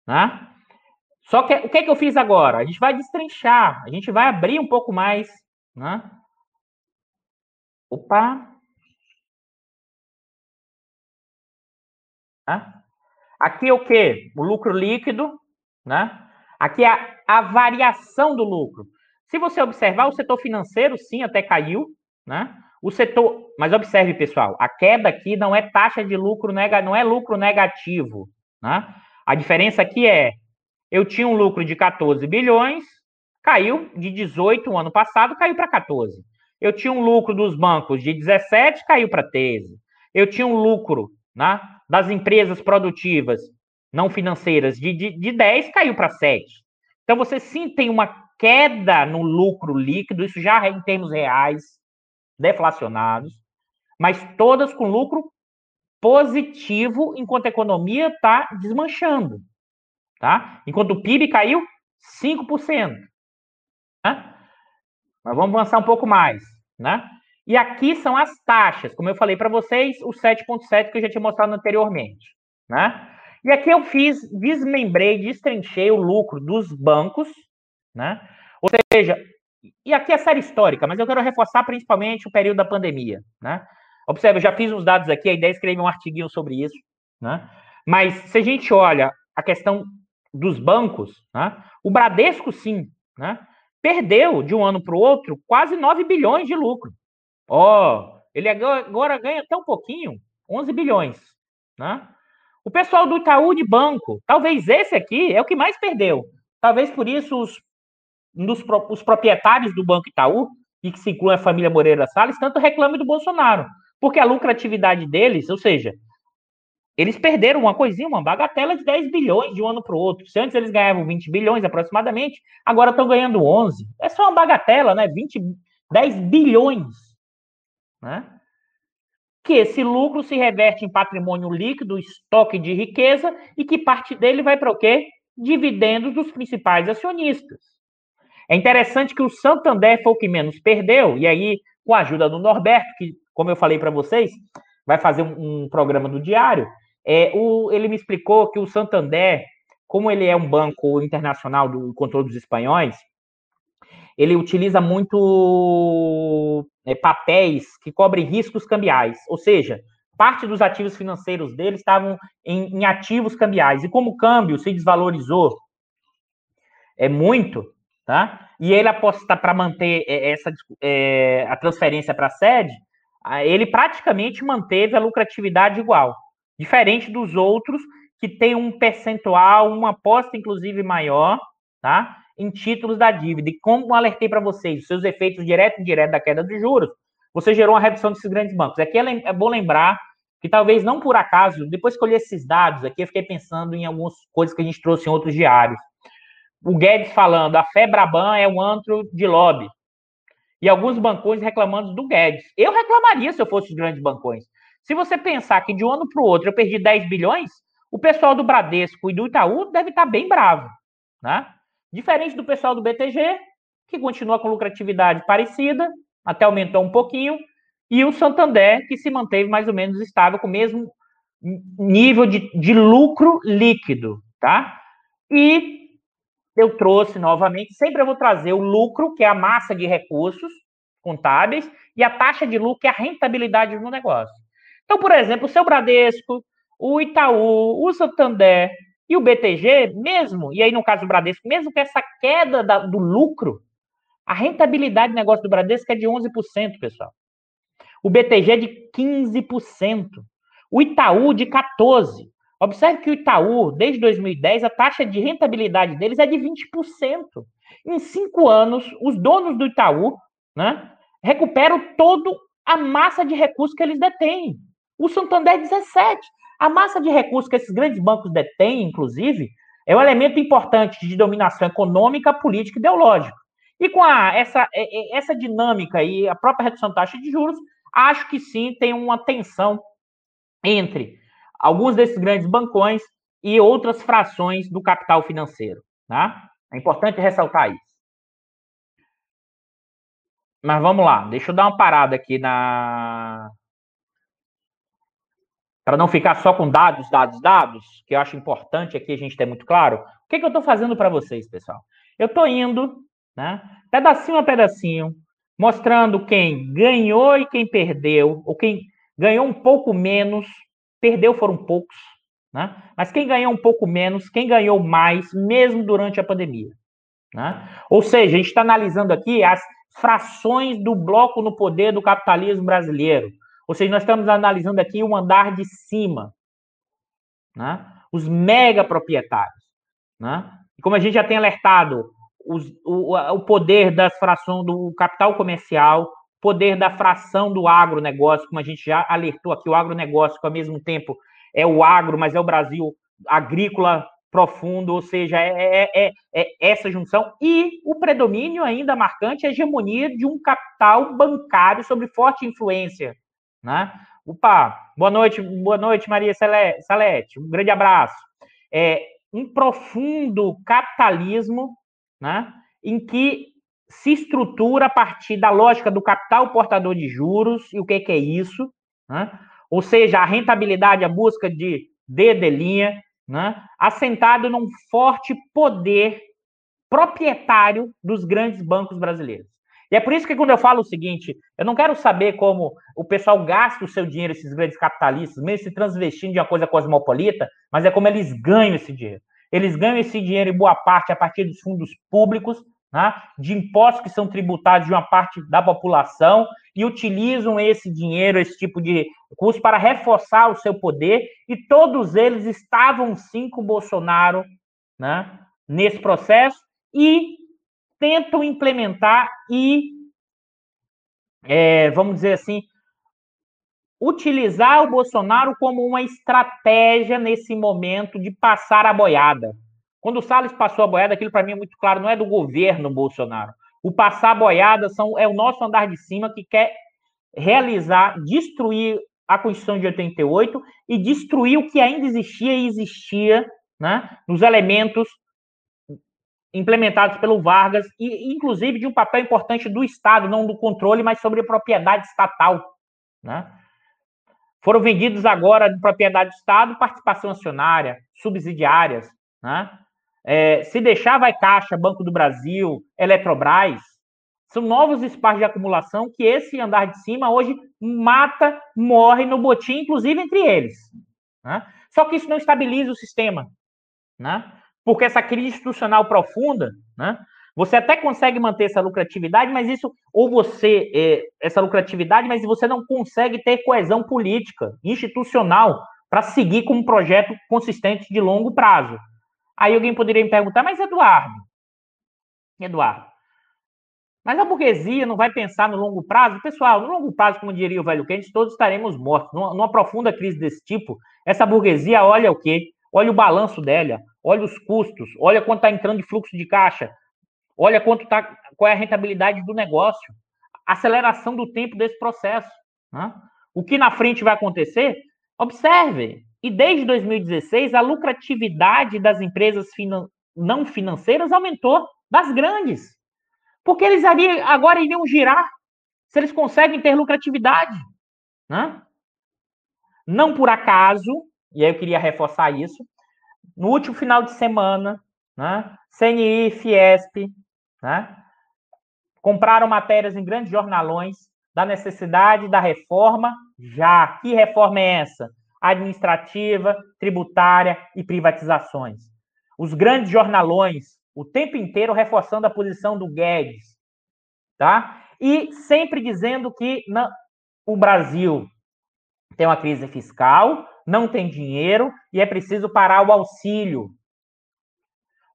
Né? Só que o que, é que eu fiz agora? A gente vai destrinchar, a gente vai abrir um pouco mais. Né? Opa! Né? Aqui é o que? O lucro líquido, né? Aqui é a, a variação do lucro. Se você observar, o setor financeiro, sim, até caiu, né? O setor, mas observe, pessoal, a queda aqui não é taxa de lucro, não é lucro negativo, né? A diferença aqui é, eu tinha um lucro de 14 bilhões, caiu de 18 no ano passado, caiu para 14. Eu tinha um lucro dos bancos de 17, caiu para 13. Eu tinha um lucro né, das empresas produtivas não financeiras de, de, de 10, caiu para 7. Então você sim tem uma queda no lucro líquido, isso já é em termos reais, deflacionados, mas todas com lucro positivo, enquanto a economia está desmanchando. Tá? Enquanto o PIB caiu 5%. Né? Mas vamos avançar um pouco mais. Né? E aqui são as taxas, como eu falei para vocês, o 7,7 que eu já tinha mostrado anteriormente. Né? E aqui eu fiz, desmembrei, destrinchei o lucro dos bancos né? Ou seja, e aqui é série histórica, mas eu quero reforçar principalmente o período da pandemia, né? Observe, eu já fiz uns dados aqui, a ideia é escrever um artiguinho sobre isso, né? Mas se a gente olha a questão dos bancos, né? o Bradesco, sim, né? perdeu de um ano para o outro quase 9 bilhões de lucro. Ó, oh, ele agora ganha até um pouquinho, 11 bilhões. Né? O pessoal do Itaú de banco, talvez esse aqui é o que mais perdeu. Talvez por isso os, nos, os proprietários do Banco Itaú, e que se inclui a família Moreira Salles, tanto reclamem do Bolsonaro. Porque a lucratividade deles, ou seja, eles perderam uma coisinha, uma bagatela de 10 bilhões de um ano para o outro. Se antes eles ganhavam 20 bilhões aproximadamente, agora estão ganhando 11. É só uma bagatela, né? 20, 10 bilhões. Né? Que esse lucro se reverte em patrimônio líquido, estoque de riqueza, e que parte dele vai para o quê? Dividendos dos principais acionistas. É interessante que o Santander foi o que menos perdeu, e aí, com a ajuda do Norberto, que como eu falei para vocês, vai fazer um, um programa do diário. É, o, ele me explicou que o Santander, como ele é um banco internacional do controle dos espanhóis, ele utiliza muito é, papéis que cobrem riscos cambiais, ou seja, parte dos ativos financeiros dele estavam em, em ativos cambiais. E como o câmbio se desvalorizou é muito, tá? E ele aposta para manter é, essa é, a transferência para a sede, ele praticamente manteve a lucratividade igual, diferente dos outros que tem um percentual, uma aposta inclusive maior, tá? Em títulos da dívida. E como alertei para vocês, seus efeitos direto e indireto da queda dos juros, você gerou uma redução desses grandes bancos. Aqui é, é bom lembrar que talvez não por acaso, depois que eu li esses dados aqui, eu fiquei pensando em algumas coisas que a gente trouxe em outros diários. O Guedes falando, a Febraban é um antro de lobby e alguns bancões reclamando do Guedes. Eu reclamaria se eu fosse os grandes bancões. Se você pensar que de um ano para o outro eu perdi 10 bilhões, o pessoal do Bradesco e do Itaú deve estar tá bem bravo. Né? Diferente do pessoal do BTG, que continua com lucratividade parecida, até aumentou um pouquinho, e o Santander, que se manteve mais ou menos estável, com o mesmo nível de, de lucro líquido. Tá? E eu trouxe novamente, sempre eu vou trazer o lucro, que é a massa de recursos contábeis, e a taxa de lucro, que é a rentabilidade do negócio. Então, por exemplo, o seu Bradesco, o Itaú, o Santander e o BTG, mesmo, e aí no caso do Bradesco, mesmo com essa queda da, do lucro, a rentabilidade do negócio do Bradesco é de 11%, pessoal. O BTG é de 15%. O Itaú de 14%. Observe que o Itaú, desde 2010, a taxa de rentabilidade deles é de 20%. Em cinco anos, os donos do Itaú né, recuperam toda a massa de recursos que eles detêm. O Santander 17. A massa de recursos que esses grandes bancos detêm, inclusive, é um elemento importante de dominação econômica, política e ideológica. E com a, essa, essa dinâmica e a própria redução da taxa de juros, acho que sim tem uma tensão entre alguns desses grandes bancões e outras frações do capital financeiro. Tá? É importante ressaltar isso. Mas vamos lá, deixa eu dar uma parada aqui na. Para não ficar só com dados, dados, dados, que eu acho importante aqui a gente ter muito claro. O que, que eu estou fazendo para vocês, pessoal? Eu estou indo, né, pedacinho a pedacinho, mostrando quem ganhou e quem perdeu, ou quem ganhou um pouco menos perdeu foram poucos, né? Mas quem ganhou um pouco menos, quem ganhou mais, mesmo durante a pandemia, né? Ou seja, a gente está analisando aqui as frações do bloco no poder do capitalismo brasileiro. Ou seja, nós estamos analisando aqui o andar de cima, né? Os mega proprietários, né? E como a gente já tem alertado, os, o, o poder das frações do capital comercial, poder da fração do agronegócio, como a gente já alertou aqui, o agronegócio, que ao mesmo tempo é o agro, mas é o Brasil agrícola profundo, ou seja, é, é, é, é essa junção, e o predomínio ainda marcante, a hegemonia de um capital bancário sobre forte influência. Né? Opa, boa noite, boa noite, Maria Salete, um grande abraço. É, um profundo capitalismo né, em que se estrutura a partir da lógica do capital portador de juros, e o que, que é isso? Né? Ou seja, a rentabilidade, a busca de D né? assentado num forte poder proprietário dos grandes bancos brasileiros. E é por isso que quando eu falo o seguinte, eu não quero saber como o pessoal gasta o seu dinheiro, esses grandes capitalistas, mesmo se transvestindo de uma coisa cosmopolita, mas é como eles ganham esse dinheiro. Eles ganham esse dinheiro em boa parte a partir dos fundos públicos, né, de impostos que são tributados de uma parte da população e utilizam esse dinheiro, esse tipo de custo para reforçar o seu poder, e todos eles estavam sim com o Bolsonaro né, nesse processo e tentam implementar e, é, vamos dizer assim, utilizar o Bolsonaro como uma estratégia nesse momento de passar a boiada. Quando o Salles passou a boiada, aquilo para mim é muito claro, não é do governo Bolsonaro. O passar a boiada são, é o nosso andar de cima que quer realizar, destruir a Constituição de 88 e destruir o que ainda existia e existia né, nos elementos implementados pelo Vargas, e inclusive de um papel importante do Estado, não do controle, mas sobre propriedade estatal. Né? Foram vendidos agora de propriedade do Estado participação acionária, subsidiárias. Né? É, se deixar, vai Caixa, Banco do Brasil, Eletrobras. São novos espaços de acumulação que esse andar de cima hoje mata, morre no botim, inclusive entre eles. Né? Só que isso não estabiliza o sistema. Né? Porque essa crise institucional profunda, né? Você até consegue manter essa lucratividade, mas isso, ou você, é, essa lucratividade, mas você não consegue ter coesão política, institucional, para seguir com um projeto consistente de longo prazo. Aí alguém poderia me perguntar, mas Eduardo, Eduardo, mas a burguesia não vai pensar no longo prazo? Pessoal, no longo prazo, como diria o velho Keynes, todos estaremos mortos. Numa, numa, profunda crise desse tipo, essa burguesia olha o quê? Olha o balanço dela, olha os custos, olha quanto está entrando de fluxo de caixa, olha quanto tá, qual é a rentabilidade do negócio, aceleração do tempo desse processo. Né? O que na frente vai acontecer? Observe, e desde 2016, a lucratividade das empresas finan não financeiras aumentou, das grandes. Porque eles agora iriam girar se eles conseguem ter lucratividade. Né? Não por acaso, e aí eu queria reforçar isso, no último final de semana, né, CNI, Fiesp, né, compraram matérias em grandes jornalões da necessidade da reforma já. Que reforma é essa? Administrativa, tributária e privatizações. Os grandes jornalões, o tempo inteiro reforçando a posição do Guedes, tá? E sempre dizendo que o Brasil tem uma crise fiscal, não tem dinheiro e é preciso parar o auxílio.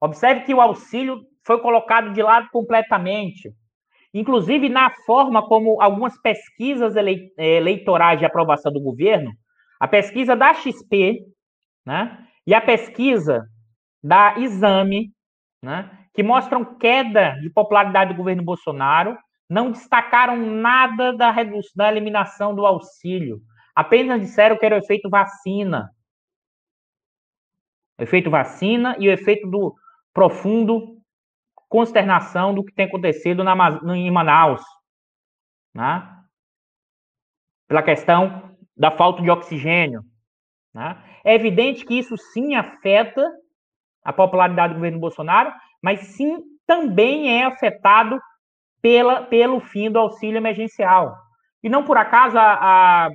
Observe que o auxílio foi colocado de lado completamente. Inclusive, na forma como algumas pesquisas eleitorais de aprovação do governo a pesquisa da XP, né, e a pesquisa da Exame, né, que mostram queda de popularidade do governo Bolsonaro, não destacaram nada da redução, da eliminação do auxílio. Apenas disseram que era o efeito vacina. O efeito vacina e o efeito do profundo consternação do que tem acontecido na, em Manaus. Né? Pela questão da falta de oxigênio. Né? É evidente que isso sim afeta a popularidade do governo Bolsonaro, mas sim também é afetado pela, pelo fim do auxílio emergencial. E não por acaso a, a,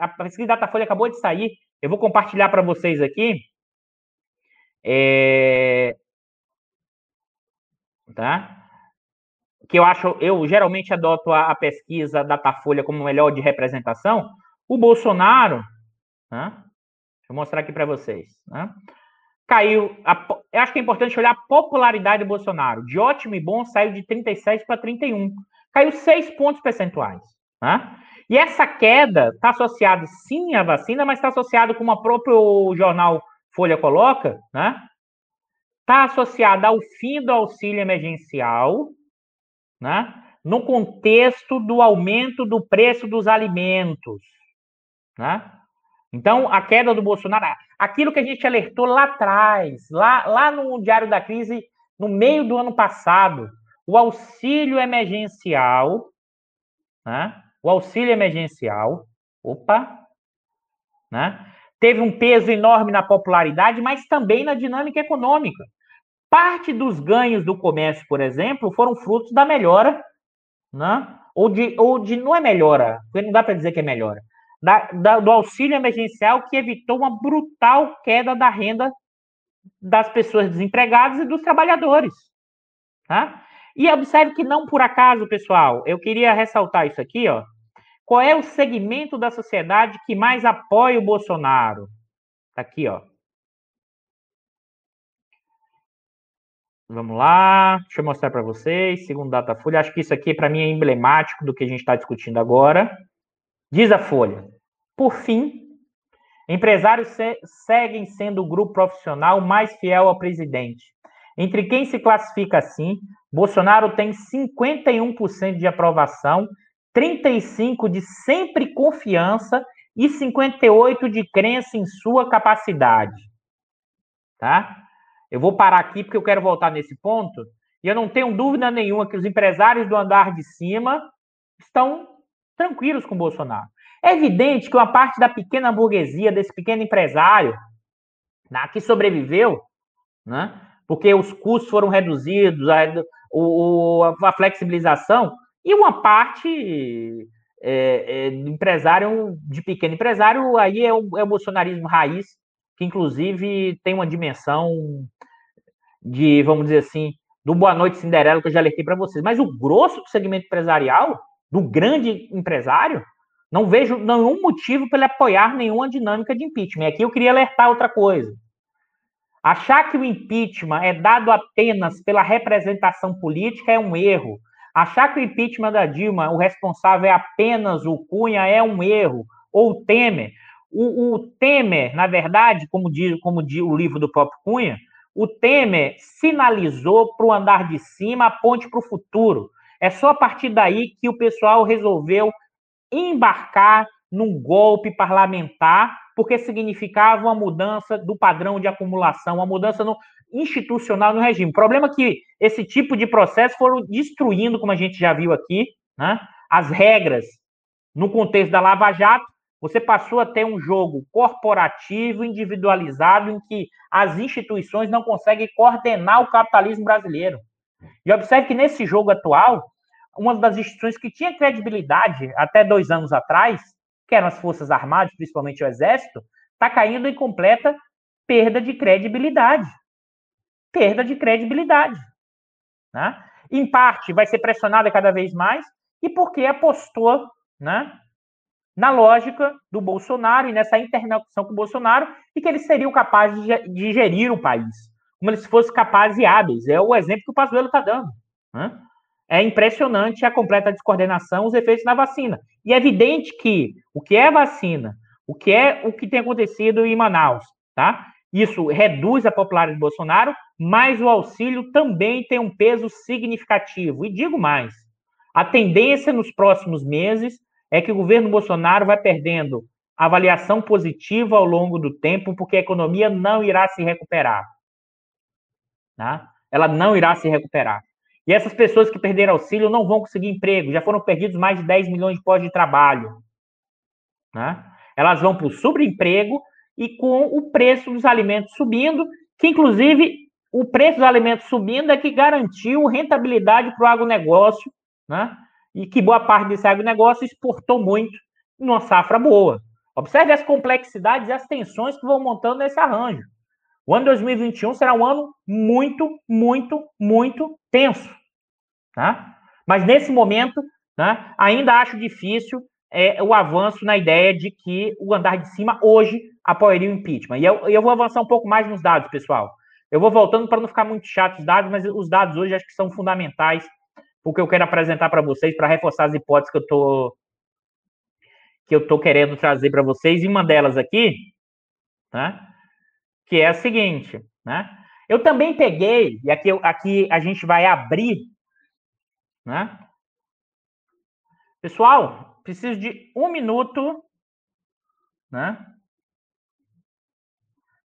a pesquisa Datafolha acabou de sair, eu vou compartilhar para vocês aqui. É, tá? Que eu acho, eu geralmente adoto a, a pesquisa Datafolha como melhor de representação, o Bolsonaro, né? deixa eu mostrar aqui para vocês, né? caiu. A, eu acho que é importante olhar a popularidade do Bolsonaro. De ótimo e bom, saiu de 37 para 31. Caiu 6 pontos percentuais. Né? E essa queda está associada sim à vacina, mas está associada, como o próprio jornal Folha coloca, né? Está associada ao fim do auxílio emergencial, né? No contexto do aumento do preço dos alimentos. Né? Então, a queda do Bolsonaro, aquilo que a gente alertou lá atrás, lá, lá no Diário da Crise, no meio do ano passado, o auxílio emergencial, né? o auxílio emergencial, opa, né? teve um peso enorme na popularidade, mas também na dinâmica econômica. Parte dos ganhos do comércio, por exemplo, foram frutos da melhora, né? ou, de, ou de. Não é melhora, porque não dá para dizer que é melhora. Da, da, do auxílio emergencial que evitou uma brutal queda da renda das pessoas desempregadas e dos trabalhadores. Tá? E observe que não por acaso, pessoal, eu queria ressaltar isso aqui, ó. Qual é o segmento da sociedade que mais apoia o Bolsonaro? Tá aqui, ó. Vamos lá, deixa eu mostrar para vocês. Segundo Datafolha, acho que isso aqui para mim é emblemático do que a gente está discutindo agora. Diz a Folha. Por fim, empresários se seguem sendo o grupo profissional mais fiel ao presidente. Entre quem se classifica assim, Bolsonaro tem 51% de aprovação, 35% de sempre confiança e 58% de crença em sua capacidade. Tá? Eu vou parar aqui porque eu quero voltar nesse ponto. E eu não tenho dúvida nenhuma que os empresários do andar de cima estão tranquilos com Bolsonaro. É evidente que uma parte da pequena burguesia, desse pequeno empresário, né, que sobreviveu, né, porque os custos foram reduzidos, a, o, a flexibilização, e uma parte é, é, empresário, de pequeno empresário, aí é o, é o bolsonarismo raiz, que inclusive tem uma dimensão de, vamos dizer assim, do Boa Noite Cinderela, que eu já alertei para vocês. Mas o grosso do segmento empresarial, do grande empresário, não vejo nenhum motivo para ele apoiar nenhuma dinâmica de impeachment. Aqui eu queria alertar outra coisa. Achar que o impeachment é dado apenas pela representação política é um erro. Achar que o impeachment da Dilma, o responsável é apenas o Cunha, é um erro. Ou o Temer. O, o Temer, na verdade, como diz, como diz o livro do próprio Cunha, o Temer sinalizou para o andar de cima a ponte para o futuro. É só a partir daí que o pessoal resolveu embarcar num golpe parlamentar, porque significava uma mudança do padrão de acumulação, uma mudança no, institucional no regime. O problema é que esse tipo de processo foram destruindo, como a gente já viu aqui, né, as regras no contexto da Lava Jato. Você passou a ter um jogo corporativo, individualizado, em que as instituições não conseguem coordenar o capitalismo brasileiro. E observe que nesse jogo atual, uma das instituições que tinha credibilidade até dois anos atrás, que eram as Forças Armadas, principalmente o Exército, está caindo em completa perda de credibilidade. Perda de credibilidade. Né? Em parte, vai ser pressionada cada vez mais, e porque apostou né, na lógica do Bolsonaro e nessa interlocução com o Bolsonaro, e que eles seriam capazes de, gerir o país, como eles fossem capazes e hábeis. É o exemplo que o Pazuello está dando. Né? É impressionante a completa descoordenação, os efeitos na vacina. E é evidente que o que é vacina, o que é o que tem acontecido em Manaus, tá? Isso reduz a popularidade do Bolsonaro, mas o auxílio também tem um peso significativo. E digo mais: a tendência nos próximos meses é que o governo Bolsonaro vai perdendo avaliação positiva ao longo do tempo, porque a economia não irá se recuperar. Tá? Ela não irá se recuperar. E essas pessoas que perderam auxílio não vão conseguir emprego, já foram perdidos mais de 10 milhões de postos de trabalho. Né? Elas vão para o subemprego e com o preço dos alimentos subindo, que inclusive o preço dos alimentos subindo é que garantiu rentabilidade para o agronegócio, né? e que boa parte desse agronegócio exportou muito numa safra boa. Observe as complexidades e as tensões que vão montando nesse arranjo. O ano 2021 será um ano muito, muito, muito tenso. Tá? Mas nesse momento, né, ainda acho difícil é, o avanço na ideia de que o andar de cima hoje apoiaria o impeachment. E eu, eu vou avançar um pouco mais nos dados, pessoal. Eu vou voltando para não ficar muito chato os dados, mas os dados hoje acho que são fundamentais porque eu quero apresentar para vocês para reforçar as hipóteses que eu tô que eu tô querendo trazer para vocês. E uma delas aqui, né, que é a seguinte, né? Eu também peguei, e aqui, aqui a gente vai abrir, né? Pessoal, preciso de um minuto, né?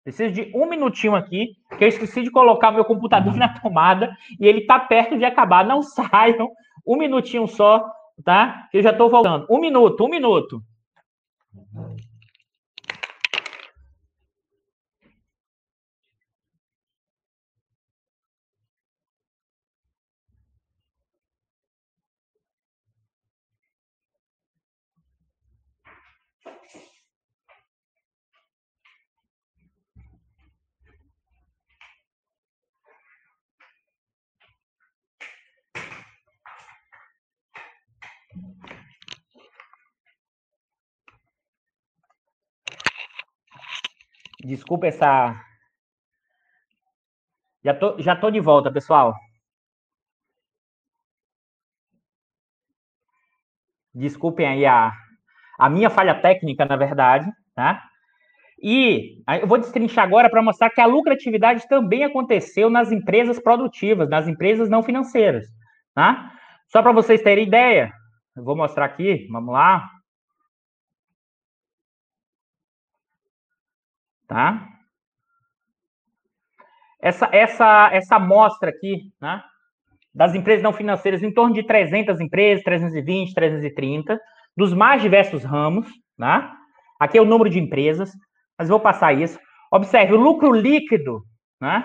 Preciso de um minutinho aqui, que eu esqueci de colocar meu computador na tomada e ele está perto de acabar. Não saiam, um minutinho só, tá? Eu já estou voltando. Um minuto, um minuto. Desculpa essa. Já tô, já tô de volta, pessoal. Desculpem aí a, a minha falha técnica, na verdade, tá? E eu vou destrinchar agora para mostrar que a lucratividade também aconteceu nas empresas produtivas, nas empresas não financeiras, tá? Só para vocês terem ideia, eu vou mostrar aqui, vamos lá. Tá? Essa, essa, essa amostra aqui, né, das empresas não financeiras, em torno de 300 empresas, 320, 330, dos mais diversos ramos, né? Aqui é o número de empresas, mas vou passar isso. Observe, o lucro líquido, né?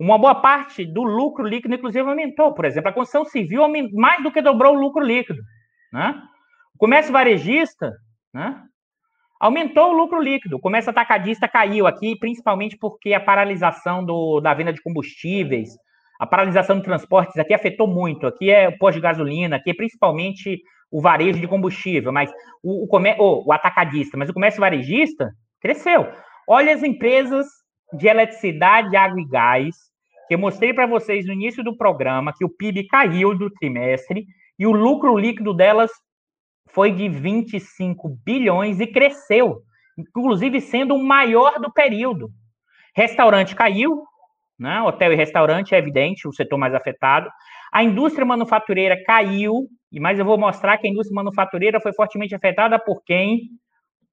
Uma boa parte do lucro líquido, inclusive, aumentou. Por exemplo, a construção civil mais do que dobrou o lucro líquido. Né? O comércio varejista né? aumentou o lucro líquido. O comércio atacadista caiu aqui, principalmente porque a paralisação do, da venda de combustíveis, a paralisação de transportes aqui afetou muito. Aqui é o posto de gasolina, aqui é principalmente o varejo de combustível, mas o, o, comer, oh, o atacadista, mas o comércio varejista cresceu. Olha as empresas de eletricidade, água e gás, que eu mostrei para vocês no início do programa que o PIB caiu do trimestre e o lucro líquido delas foi de 25 bilhões e cresceu, inclusive sendo o maior do período. Restaurante caiu, né? Hotel e restaurante é evidente, o setor mais afetado. A indústria manufatureira caiu, mas eu vou mostrar que a indústria manufatureira foi fortemente afetada por quem?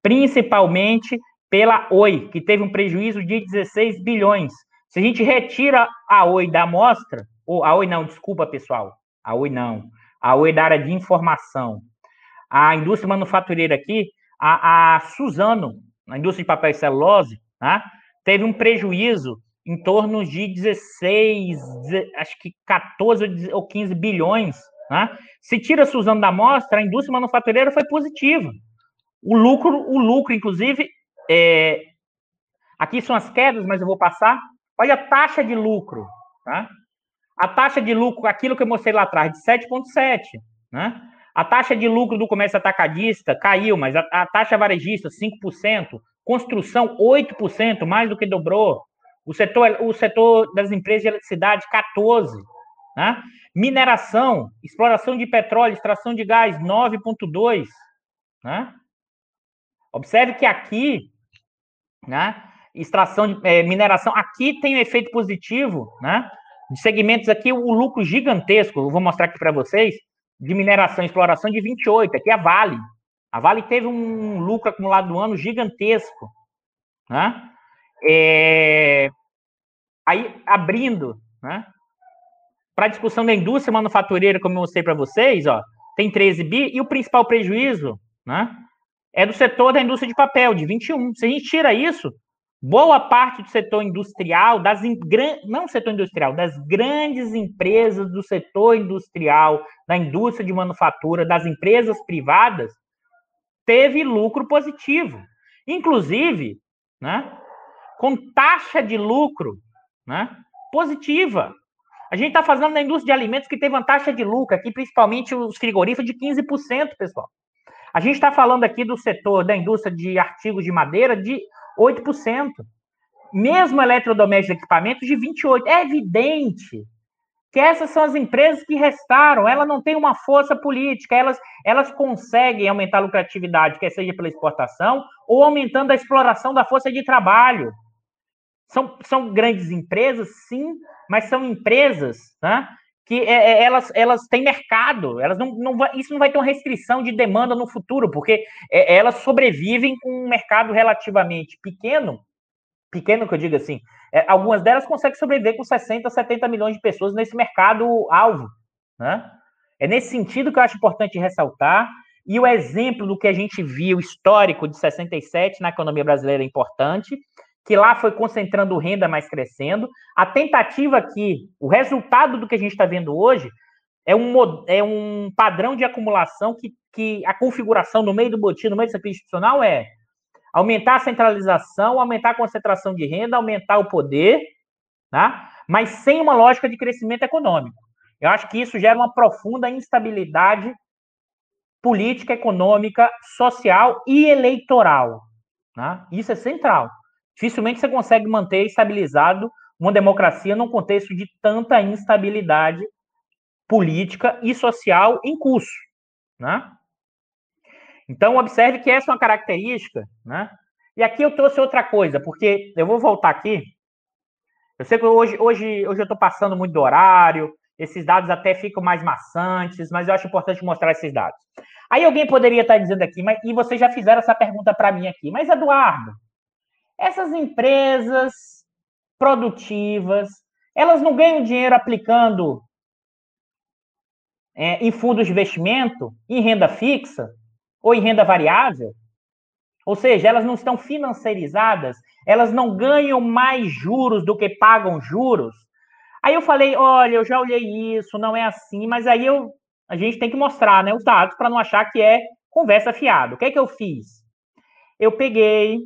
Principalmente pela Oi, que teve um prejuízo de 16 bilhões. Se a gente retira a Oi da amostra, ou a Oi não, desculpa pessoal, a Oi não, a Oi da área de informação, a indústria manufatureira aqui, a, a Suzano, a indústria de papel e celulose, né, teve um prejuízo em torno de 16, acho que 14 ou 15 bilhões. Né? Se tira Suzano da amostra, a indústria manufatureira foi positiva. O lucro, o lucro, inclusive, é... aqui são as quedas, mas eu vou passar. Olha a taxa de lucro. Tá? A taxa de lucro, aquilo que eu mostrei lá atrás, de 7,7. Né? A taxa de lucro do comércio atacadista caiu, mas a, a taxa varejista, 5%. Construção, 8%, mais do que dobrou. O setor, o setor das empresas de eletricidade, 14%. Né? Mineração, exploração de petróleo, extração de gás, 9,2%. Né? Observe que aqui, né, extração de é, mineração, aqui tem um efeito positivo, né? De segmentos aqui, o lucro gigantesco, eu vou mostrar aqui para vocês, de mineração e exploração de 28, aqui é a Vale. A Vale teve um lucro acumulado do ano gigantesco, né? É... Aí, abrindo, né? Para a discussão da indústria manufatureira, como eu mostrei para vocês, ó, tem 13 bi, e o principal prejuízo, né? é do setor da indústria de papel, de 21. Se a gente tira isso, boa parte do setor industrial, das não setor industrial, das grandes empresas do setor industrial, da indústria de manufatura, das empresas privadas, teve lucro positivo. Inclusive, né, com taxa de lucro né, positiva. A gente está fazendo na indústria de alimentos que teve uma taxa de lucro, aqui principalmente os frigoríficos, de 15%, pessoal. A gente está falando aqui do setor da indústria de artigos de madeira de 8%. Mesmo eletrodomésticos e equipamentos de 28%. É evidente que essas são as empresas que restaram, elas não têm uma força política, elas, elas conseguem aumentar a lucratividade, quer seja pela exportação ou aumentando a exploração da força de trabalho. São, são grandes empresas, sim, mas são empresas né, que é, é, elas, elas têm mercado, elas não, não vai, isso não vai ter uma restrição de demanda no futuro, porque é, elas sobrevivem com um mercado relativamente pequeno, pequeno que eu digo assim, é, algumas delas conseguem sobreviver com 60, 70 milhões de pessoas nesse mercado alvo, né? É nesse sentido que eu acho importante ressaltar, e o exemplo do que a gente viu histórico de 67 na economia brasileira é importante, que lá foi concentrando renda, mais crescendo. A tentativa aqui, o resultado do que a gente está vendo hoje, é um, é um padrão de acumulação que, que a configuração no meio do botim, no meio do setor institucional, é aumentar a centralização, aumentar a concentração de renda, aumentar o poder, tá? mas sem uma lógica de crescimento econômico. Eu acho que isso gera uma profunda instabilidade política, econômica, social e eleitoral. Né? Isso é central. Dificilmente você consegue manter estabilizado uma democracia num contexto de tanta instabilidade política e social em curso. Né? Então, observe que essa é uma característica. Né? E aqui eu trouxe outra coisa, porque eu vou voltar aqui. Eu sei que hoje, hoje, hoje eu estou passando muito do horário, esses dados até ficam mais maçantes, mas eu acho importante mostrar esses dados. Aí alguém poderia estar dizendo aqui, mas, e vocês já fizeram essa pergunta para mim aqui, mas Eduardo, essas empresas produtivas, elas não ganham dinheiro aplicando é, em fundos de investimento, em renda fixa ou em renda variável? Ou seja, elas não estão financiarizadas, elas não ganham mais juros do que pagam juros. Aí eu falei, olha, eu já olhei isso, não é assim, mas aí eu, a gente tem que mostrar né, os dados para não achar que é conversa fiada. O que é que eu fiz? Eu peguei,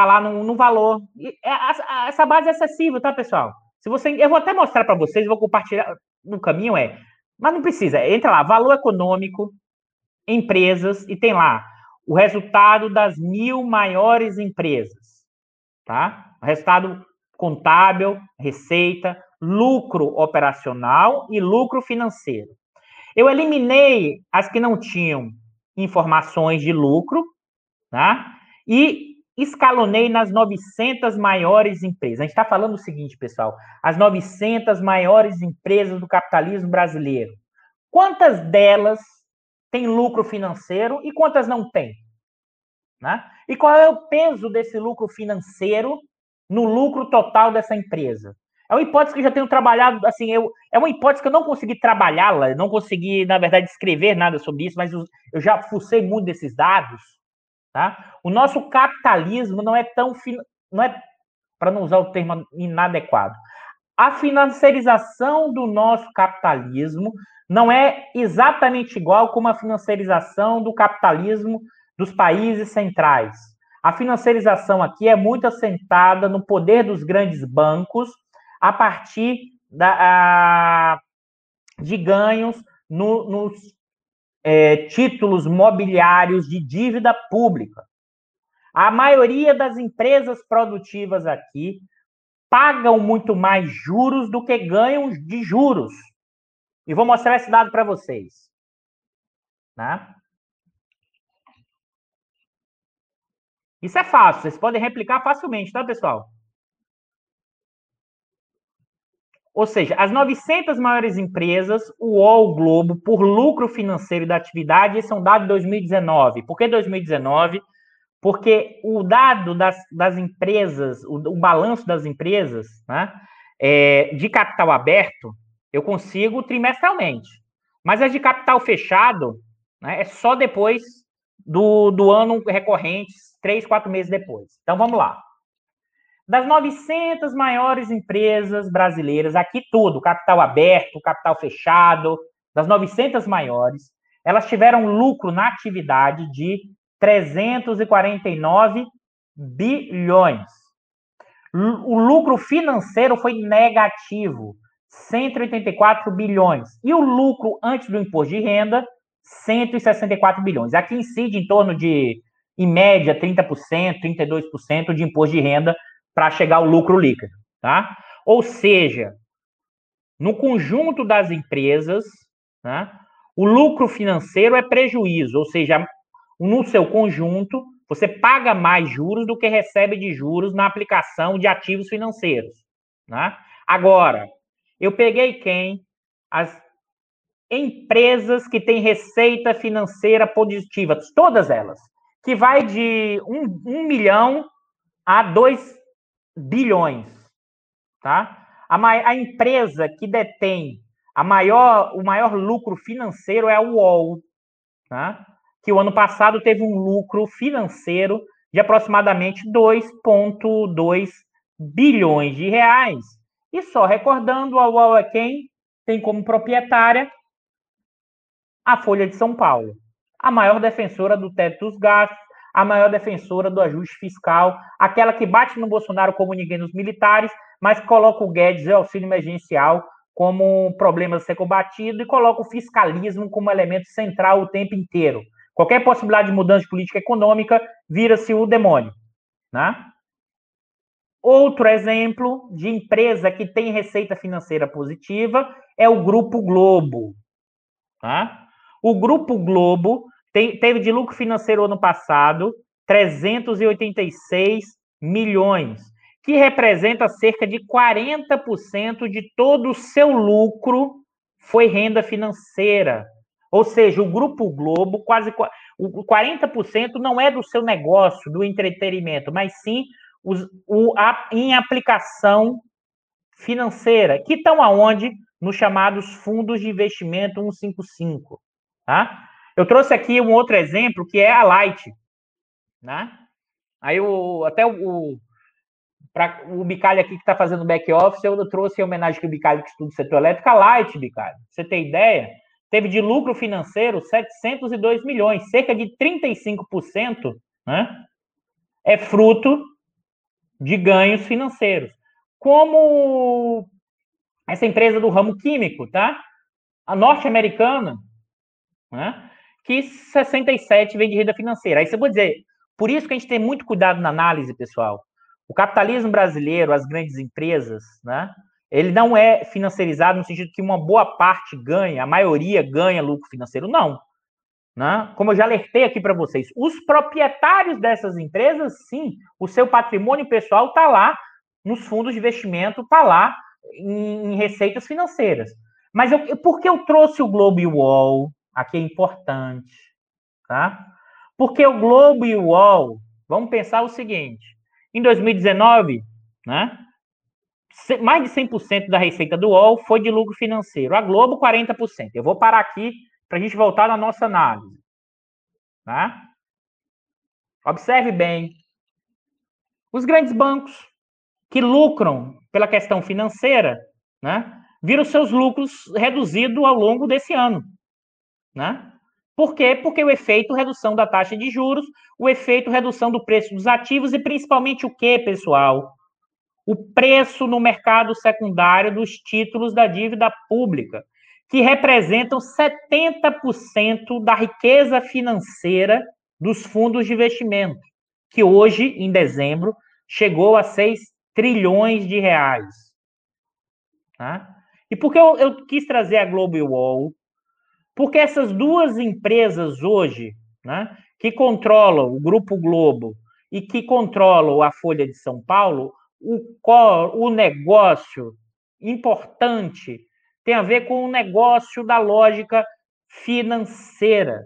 tá lá no, no valor. É, essa base é acessível, tá, pessoal? Se você, eu vou até mostrar para vocês, vou compartilhar no caminho é, mas não precisa. Entra lá, valor econômico, empresas e tem lá o resultado das mil maiores empresas, tá? O resultado contábil, receita, lucro operacional e lucro financeiro. Eu eliminei as que não tinham informações de lucro, tá? E escalonei nas 900 maiores empresas. A gente está falando o seguinte, pessoal: as 900 maiores empresas do capitalismo brasileiro. Quantas delas tem lucro financeiro e quantas não tem? Né? E qual é o peso desse lucro financeiro no lucro total dessa empresa? É uma hipótese que eu já tenho trabalhado, assim, eu, é uma hipótese que eu não consegui trabalhá-la, não consegui, na verdade, escrever nada sobre isso, mas eu, eu já fucei muito desses dados. Tá? O nosso capitalismo não é tão. Não é, para não usar o termo inadequado. A financiarização do nosso capitalismo não é exatamente igual como a financiarização do capitalismo dos países centrais. A financiarização aqui é muito assentada no poder dos grandes bancos a partir da, a, de ganhos no, nos é, títulos mobiliários de dívida pública. A maioria das empresas produtivas aqui pagam muito mais juros do que ganham de juros. E vou mostrar esse dado para vocês. Né? Isso é fácil, vocês podem replicar facilmente, tá, pessoal? Ou seja, as 900 maiores empresas, o UOL Globo, por lucro financeiro da atividade, esse é um dado de 2019. Por que 2019? Porque o dado das, das empresas, o, o balanço das empresas, né, é, de capital aberto, eu consigo trimestralmente. Mas as de capital fechado, né, é só depois do, do ano recorrente, três, quatro meses depois. Então vamos lá. Das 900 maiores empresas brasileiras, aqui tudo, capital aberto, capital fechado, das 900 maiores, elas tiveram lucro na atividade de 349 bilhões. O lucro financeiro foi negativo, 184 bilhões. E o lucro antes do imposto de renda, 164 bilhões. Aqui incide em torno de, em média, 30%, 32% de imposto de renda para chegar ao lucro líquido, tá? Ou seja, no conjunto das empresas, né, o lucro financeiro é prejuízo, ou seja, no seu conjunto, você paga mais juros do que recebe de juros na aplicação de ativos financeiros. Né? Agora, eu peguei quem? As empresas que têm receita financeira positiva, todas elas, que vai de um, um milhão a dois bilhões, tá? A, a empresa que detém a maior, o maior lucro financeiro é a UOL, tá? que o ano passado teve um lucro financeiro de aproximadamente 2,2 bilhões de reais. E só recordando, a UOL é quem tem como proprietária a Folha de São Paulo, a maior defensora do teto dos gastos, a maior defensora do ajuste fiscal, aquela que bate no Bolsonaro como ninguém nos militares, mas coloca o Guedes e o auxílio emergencial como um problema a ser combatido e coloca o fiscalismo como elemento central o tempo inteiro. Qualquer possibilidade de mudança de política econômica vira-se o demônio. Né? Outro exemplo de empresa que tem receita financeira positiva é o Grupo Globo. Tá? O Grupo Globo tem, teve de lucro financeiro ano passado 386 milhões, que representa cerca de 40% de todo o seu lucro foi renda financeira. Ou seja, o Grupo Globo, quase o 40% não é do seu negócio, do entretenimento, mas sim os, o, a, em aplicação financeira, que estão aonde? Nos chamados fundos de investimento 155. Tá? Eu trouxe aqui um outro exemplo, que é a Light. Né? Aí o, até o, para o Bicalho aqui que está fazendo back office, eu trouxe em homenagem que o Bicalho que estuda o setor elétrico, a Light, Bicalho. Você tem ideia? Teve de lucro financeiro 702 milhões, cerca de 35%, né? É fruto de ganhos financeiros. Como essa empresa do ramo químico, tá? A norte-americana, né? Que 67 vem de renda financeira. Aí você pode dizer, por isso que a gente tem muito cuidado na análise, pessoal. O capitalismo brasileiro, as grandes empresas, né? Ele não é financiarizado no sentido que uma boa parte ganha, a maioria ganha lucro financeiro. Não. Né? Como eu já alertei aqui para vocês, os proprietários dessas empresas, sim, o seu patrimônio pessoal está lá nos fundos de investimento, está lá em, em, receitas financeiras. Mas eu, por que eu trouxe o Globo e o UOL? Aqui é importante. Tá? Porque o Globo e o UOL, vamos pensar o seguinte: em 2019, né, mais de 100% da receita do UOL foi de lucro financeiro. A Globo, 40%. Eu vou parar aqui para a gente voltar na nossa análise. Tá? Observe bem. Os grandes bancos que lucram pela questão financeira, né, viram seus lucros reduzidos ao longo desse ano. Né? Por quê? Porque o efeito redução da taxa de juros, o efeito redução do preço dos ativos e principalmente o que, pessoal? O preço no mercado secundário dos títulos da dívida pública que representam 70% da riqueza financeira dos fundos de investimento, que hoje, em dezembro, chegou a 6 trilhões de reais. Tá? E por que eu, eu, quis trazer a Global Wall? Porque essas duas empresas hoje, né, que controlam o Grupo Globo e que controlam a Folha de São Paulo, o, o negócio importante tem a ver com o negócio da lógica financeira.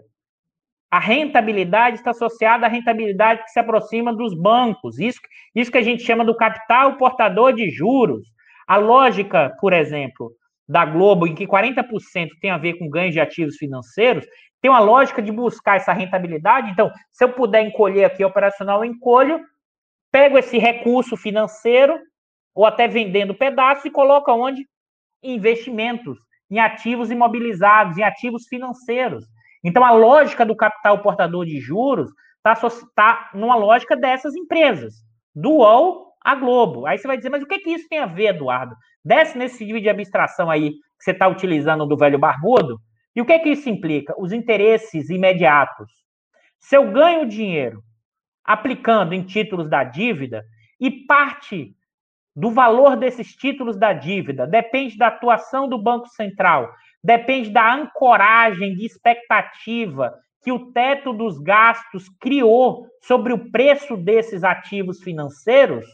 A rentabilidade está associada à rentabilidade que se aproxima dos bancos. Isso, isso que a gente chama do capital portador de juros. A lógica, por exemplo, da Globo, em que 40% tem a ver com ganhos de ativos financeiros, tem uma lógica de buscar essa rentabilidade. Então, se eu puder encolher aqui operacional, eu encolho, pego esse recurso financeiro, ou até vendendo pedaço, e coloco onde? investimentos, em ativos imobilizados, em ativos financeiros. Então, a lógica do capital portador de juros está tá numa lógica dessas empresas, do UOL a Globo. Aí você vai dizer, mas o que, que isso tem a ver, Eduardo? Desce nesse nível de abstração aí que você está utilizando do velho barbudo, e o que, que isso implica? Os interesses imediatos. Se eu ganho dinheiro aplicando em títulos da dívida e parte do valor desses títulos da dívida, depende da atuação do Banco Central, depende da ancoragem de expectativa que o teto dos gastos criou sobre o preço desses ativos financeiros,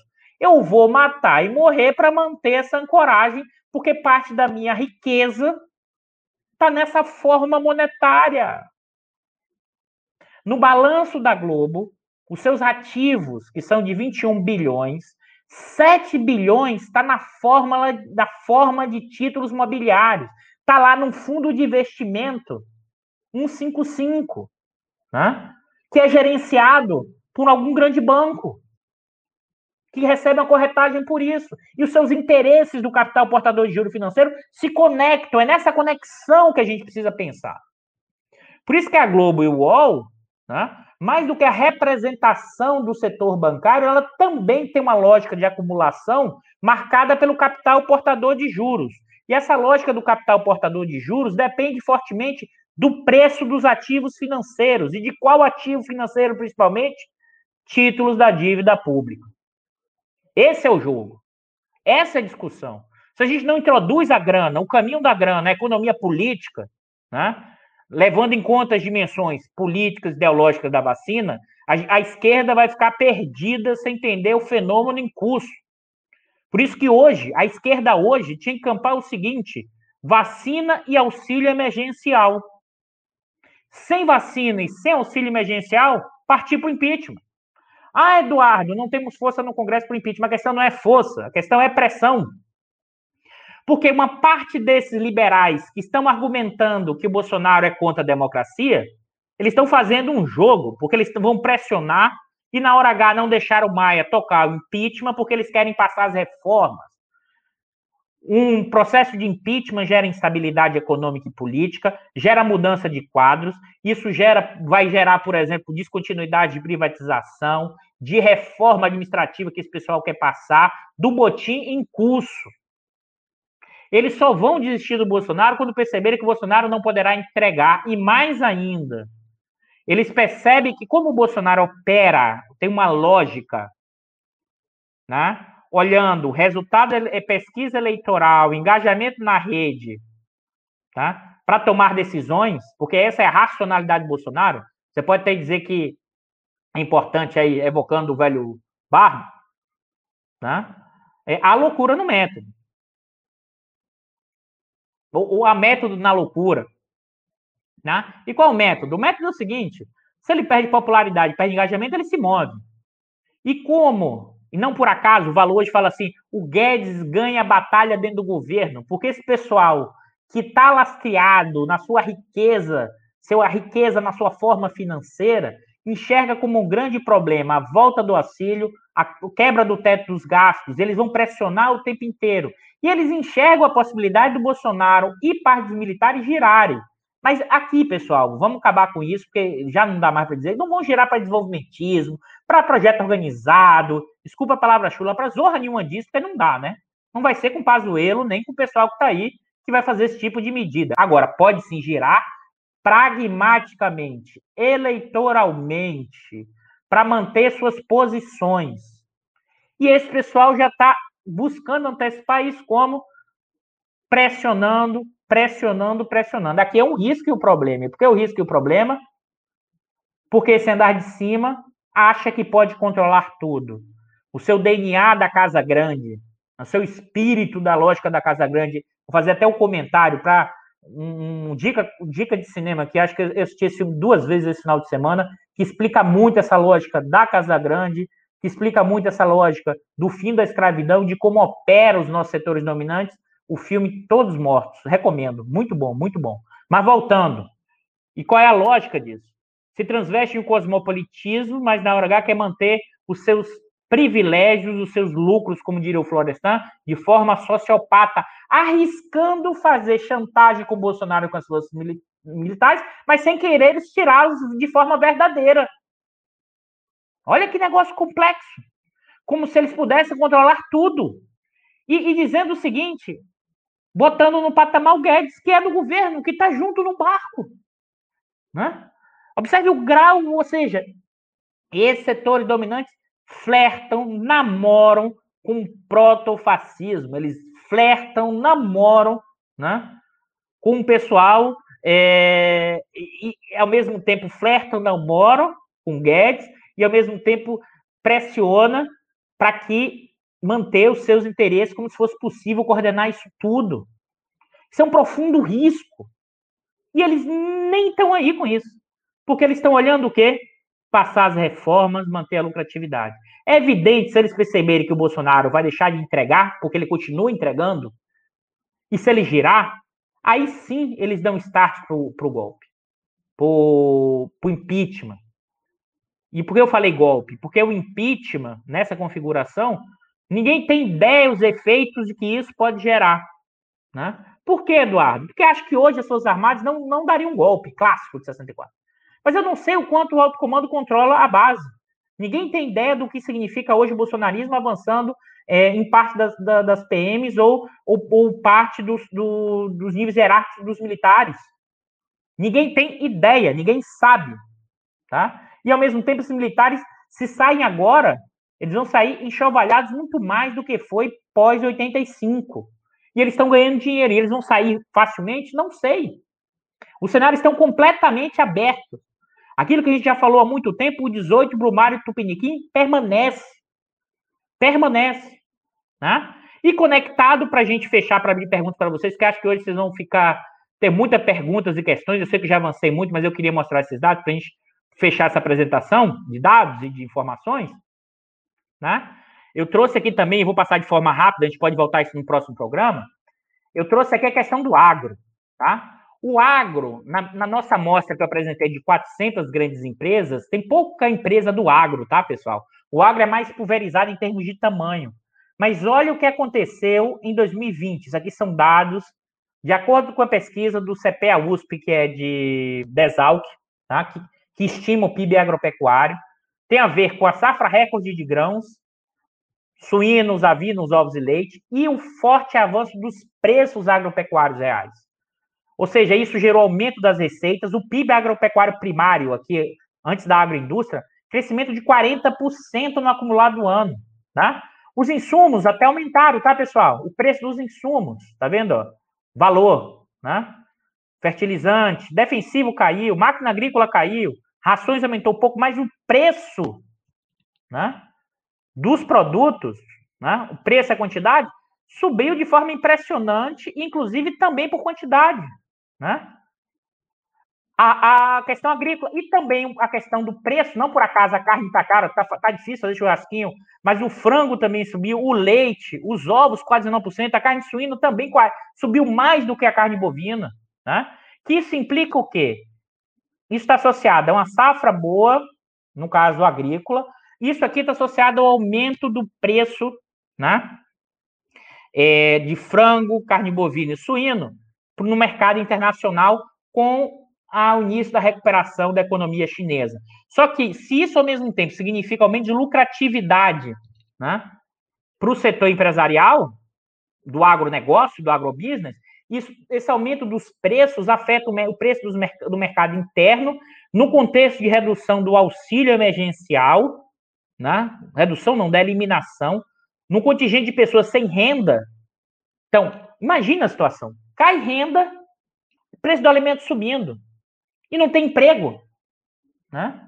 eu vou matar e morrer para manter essa ancoragem, porque parte da minha riqueza está nessa forma monetária. No balanço da Globo, os seus ativos, que são de 21 bilhões, 7 bilhões está na fórmula da forma de títulos mobiliários. Está lá num fundo de investimento 155, né? que é gerenciado por algum grande banco, que recebe uma corretagem por isso. E os seus interesses do capital portador de juro financeiro se conectam. É nessa conexão que a gente precisa pensar. Por isso que a Globo e o UOL né, mais do que a representação do setor bancário, ela também tem uma lógica de acumulação marcada pelo capital portador de juros. E essa lógica do capital portador de juros depende fortemente do preço dos ativos financeiros. E de qual ativo financeiro, principalmente? Títulos da dívida pública. Esse é o jogo. Essa é a discussão. Se a gente não introduz a grana, o caminho da grana, a economia política, né, levando em conta as dimensões políticas, ideológicas da vacina, a, a esquerda vai ficar perdida sem entender o fenômeno em curso. Por isso que hoje, a esquerda hoje tinha que campar o seguinte: vacina e auxílio emergencial. Sem vacina e sem auxílio emergencial, partir para o impeachment. Ah, Eduardo, não temos força no Congresso para o impeachment. A questão não é força, a questão é pressão. Porque uma parte desses liberais que estão argumentando que o Bolsonaro é contra a democracia, eles estão fazendo um jogo, porque eles vão pressionar e na hora H não deixar o Maia tocar o impeachment porque eles querem passar as reformas. Um processo de impeachment gera instabilidade econômica e política, gera mudança de quadros, isso gera, vai gerar, por exemplo, descontinuidade de privatização, de reforma administrativa que esse pessoal quer passar, do botim em curso. Eles só vão desistir do Bolsonaro quando perceberem que o Bolsonaro não poderá entregar, e mais ainda, eles percebem que, como o Bolsonaro opera, tem uma lógica, né? Olhando resultado é pesquisa eleitoral, engajamento na rede, tá? para tomar decisões, porque essa é a racionalidade do Bolsonaro. Você pode até dizer que é importante aí, evocando o velho Barro, né? é a loucura no método ou, a método na loucura. Né? E qual é o método? O método é o seguinte: se ele perde popularidade, perde engajamento, ele se move. E como? E não por acaso, o Valor hoje fala assim: o Guedes ganha batalha dentro do governo, porque esse pessoal que está lastreado na sua riqueza, sua riqueza na sua forma financeira, enxerga como um grande problema a volta do auxílio, a quebra do teto dos gastos, eles vão pressionar o tempo inteiro. E eles enxergam a possibilidade do Bolsonaro e partidos militares girarem. Mas aqui, pessoal, vamos acabar com isso, porque já não dá mais para dizer, não vão girar para desenvolvimentismo, para projeto organizado, desculpa a palavra chula, para zorra nenhuma disso, porque não dá, né? Não vai ser com o Pazuelo, nem com o pessoal que está aí, que vai fazer esse tipo de medida. Agora, pode sim girar pragmaticamente, eleitoralmente, para manter suas posições. E esse pessoal já está buscando antecipar isso como pressionando, pressionando, pressionando. Aqui é um risco e o um problema. Por que o risco e o problema? Porque esse andar de cima acha que pode controlar tudo. O seu DNA da Casa Grande, o seu espírito da lógica da Casa Grande. Vou fazer até um comentário para um, um, dica, dica de cinema que acho que eu assisti esse filme duas vezes esse final de semana, que explica muito essa lógica da Casa Grande, que explica muito essa lógica do fim da escravidão, de como opera os nossos setores dominantes. O filme Todos Mortos, recomendo, muito bom, muito bom. Mas voltando, e qual é a lógica disso? Se transveste em cosmopolitismo, mas na hora H quer manter os seus privilégios, os seus lucros, como diria o Florestan, de forma sociopata, arriscando fazer chantagem com o Bolsonaro com as forças militares, mas sem querer tirá-los de forma verdadeira. Olha que negócio complexo. Como se eles pudessem controlar tudo. E, e dizendo o seguinte, botando no patamar o Guedes, que é do governo, que está junto no barco. Né? Observe o grau, ou seja, esses setores dominantes flertam, namoram com o protofascismo. Eles flertam, namoram né, com o pessoal é, e, e, ao mesmo tempo flertam, namoram com Guedes e ao mesmo tempo pressiona para que manter os seus interesses como se fosse possível coordenar isso tudo. Isso é um profundo risco. E eles nem estão aí com isso. Porque eles estão olhando o quê? passar as reformas, manter a lucratividade. É evidente, se eles perceberem que o Bolsonaro vai deixar de entregar, porque ele continua entregando, e se ele girar, aí sim eles dão start para o golpe, para o impeachment. E por que eu falei golpe? Porque o impeachment, nessa configuração, ninguém tem ideia os efeitos de que isso pode gerar. Né? Por que, Eduardo? Porque acho que hoje as Forças Armadas não, não dariam um golpe clássico de 64. Mas eu não sei o quanto o alto comando controla a base. Ninguém tem ideia do que significa hoje o bolsonarismo avançando é, em parte das, das PMs ou, ou, ou parte dos, do, dos níveis hierárquicos dos militares. Ninguém tem ideia, ninguém sabe, tá? E ao mesmo tempo, esses militares, se saem agora, eles vão sair enxovalhados muito mais do que foi pós 85. E eles estão ganhando dinheiro. E eles vão sair facilmente? Não sei. Os cenários estão completamente abertos. Aquilo que a gente já falou há muito tempo, o 18 Brumário Tupiniquim permanece. Permanece. Né? E conectado para a gente fechar, para abrir perguntas para vocês, que acho que hoje vocês vão ficar, ter muitas perguntas e questões. Eu sei que já avancei muito, mas eu queria mostrar esses dados para a gente fechar essa apresentação de dados e de informações. Né? Eu trouxe aqui também, vou passar de forma rápida, a gente pode voltar isso no próximo programa. Eu trouxe aqui a questão do agro. Tá? O agro, na, na, nossa amostra que eu apresentei de 400 grandes empresas, tem pouca empresa do agro, tá, pessoal? O agro é mais pulverizado em termos de tamanho. Mas olha o que aconteceu em 2020. Isso aqui são dados de acordo com a pesquisa do CPA USP, que é de Desalc, tá? que, que estima o PIB agropecuário. Tem a ver com a safra recorde de grãos, suínos, avinos, ovos e leite, e o forte avanço dos preços agropecuários reais. Ou seja, isso gerou aumento das receitas, o PIB agropecuário primário, aqui, antes da agroindústria, crescimento de 40% no acumulado do ano, tá? Os insumos até aumentaram, tá, pessoal? O preço dos insumos, tá vendo? Valor, né? Fertilizante, defensivo caiu, máquina agrícola caiu, rações aumentou um pouco, mas o preço, né? Dos produtos, né? O preço e a quantidade subiu de forma impressionante, inclusive também por quantidade né? A, a, questão agrícola e também a questão do preço, não por acaso a carne está cara, está tá difícil fazer churrasquinho, mas o frango também subiu, o leite, os ovos quase 9%, a carne suína também subiu mais do que a carne bovina, né? Que isso implica o quê? Isso está associado a uma safra boa, no caso agrícola, isso aqui está associado ao aumento do preço, né? É, de frango, carne bovina e suíno, no mercado internacional com o início da recuperação da economia chinesa. Só que, se isso ao mesmo tempo significa aumento de lucratividade né, para o setor empresarial, do agronegócio, do agrobusiness, isso, esse aumento dos preços afeta o, o preço dos, do mercado interno, no contexto de redução do auxílio emergencial, né, redução não da eliminação, no contingente de pessoas sem renda. Então, imagina a situação cai renda, preço do alimento subindo e não tem emprego, né?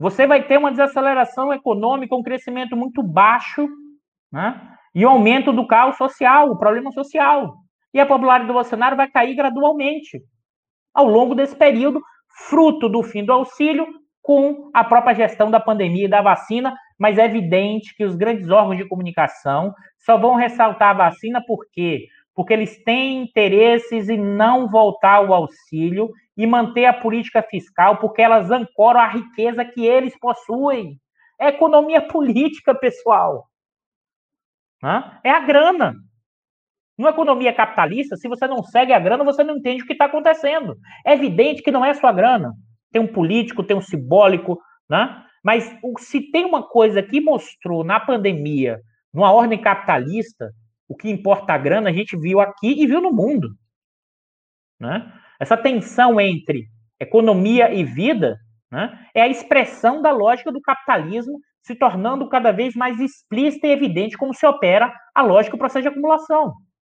Você vai ter uma desaceleração econômica, um crescimento muito baixo, né? E o aumento do caos social, o problema social. E a popularidade do Bolsonaro vai cair gradualmente ao longo desse período, fruto do fim do auxílio, com a própria gestão da pandemia e da vacina, mas é evidente que os grandes órgãos de comunicação só vão ressaltar a vacina porque porque eles têm interesses em não voltar ao auxílio e manter a política fiscal, porque elas ancoram a riqueza que eles possuem. É economia política, pessoal. É a grana. Numa economia capitalista, se você não segue a grana, você não entende o que está acontecendo. É evidente que não é sua grana. Tem um político, tem um simbólico, né? Mas se tem uma coisa que mostrou na pandemia, numa ordem capitalista, o que importa a grana, a gente viu aqui e viu no mundo. Né? Essa tensão entre economia e vida né, é a expressão da lógica do capitalismo se tornando cada vez mais explícita e evidente como se opera a lógica do processo de acumulação.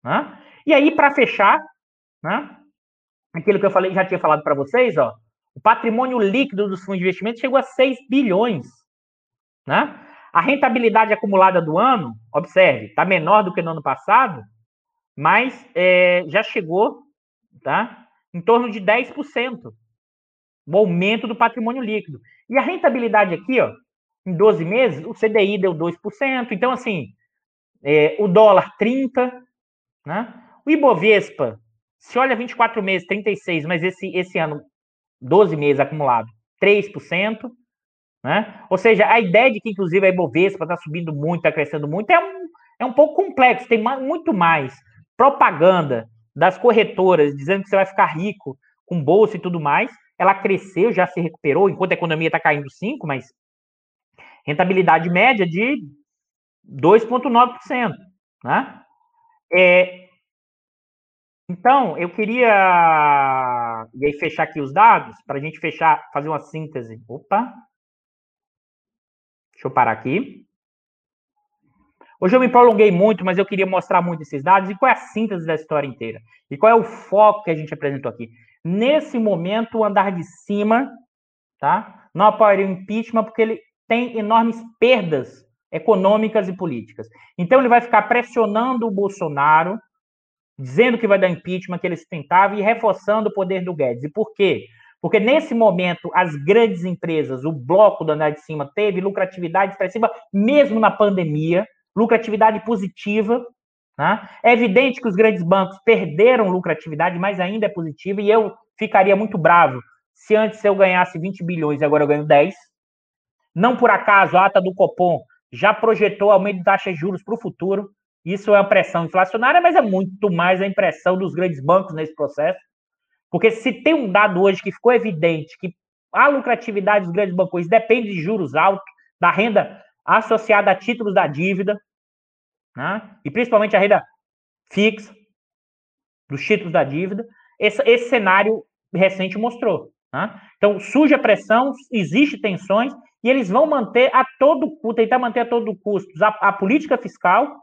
Né? E aí, para fechar, né, aquilo que eu falei, já tinha falado para vocês, ó, o patrimônio líquido dos fundos de investimento chegou a 6 bilhões. Né? A rentabilidade acumulada do ano, observe, está menor do que no ano passado, mas é, já chegou tá, em torno de 10%. O aumento do patrimônio líquido. E a rentabilidade aqui, ó, em 12 meses, o CDI deu 2%. Então, assim, é, o dólar 30%, né? O Ibovespa, se olha 24 meses, 36%, mas esse, esse ano, 12 meses acumulado, 3%. Né? Ou seja, a ideia de que, inclusive, a Ibovespa está subindo muito, está crescendo muito, é um, é um pouco complexo. Tem muito mais propaganda das corretoras dizendo que você vai ficar rico com bolsa e tudo mais. Ela cresceu, já se recuperou, enquanto a economia está caindo 5%, mas rentabilidade média de 2,9%. Né? É, Então, eu queria e aí fechar aqui os dados, para a gente fechar, fazer uma síntese. Opa! Deixa eu parar aqui. Hoje eu me prolonguei muito, mas eu queria mostrar muito esses dados e qual é a síntese da história inteira. E qual é o foco que a gente apresentou aqui. Nesse momento, o andar de cima tá, não apoiaria o impeachment porque ele tem enormes perdas econômicas e políticas. Então, ele vai ficar pressionando o Bolsonaro dizendo que vai dar impeachment, que ele tentava e reforçando o poder do Guedes. E por quê? Porque nesse momento, as grandes empresas, o bloco do andar de cima, teve lucratividade expressiva, mesmo na pandemia, lucratividade positiva. Né? É evidente que os grandes bancos perderam lucratividade, mas ainda é positiva, e eu ficaria muito bravo se antes eu ganhasse 20 bilhões e agora eu ganho 10. Não por acaso, a ata do Copom já projetou aumento de taxas de juros para o futuro. Isso é uma pressão inflacionária, mas é muito mais a impressão dos grandes bancos nesse processo. Porque se tem um dado hoje que ficou evidente que a lucratividade dos grandes bancos depende de juros altos, da renda associada a títulos da dívida, né? e principalmente a renda fixa dos títulos da dívida, esse, esse cenário recente mostrou. Né? Então, surge a pressão, existe tensões, e eles vão manter a todo custo, tentar manter a todo custo a, a política fiscal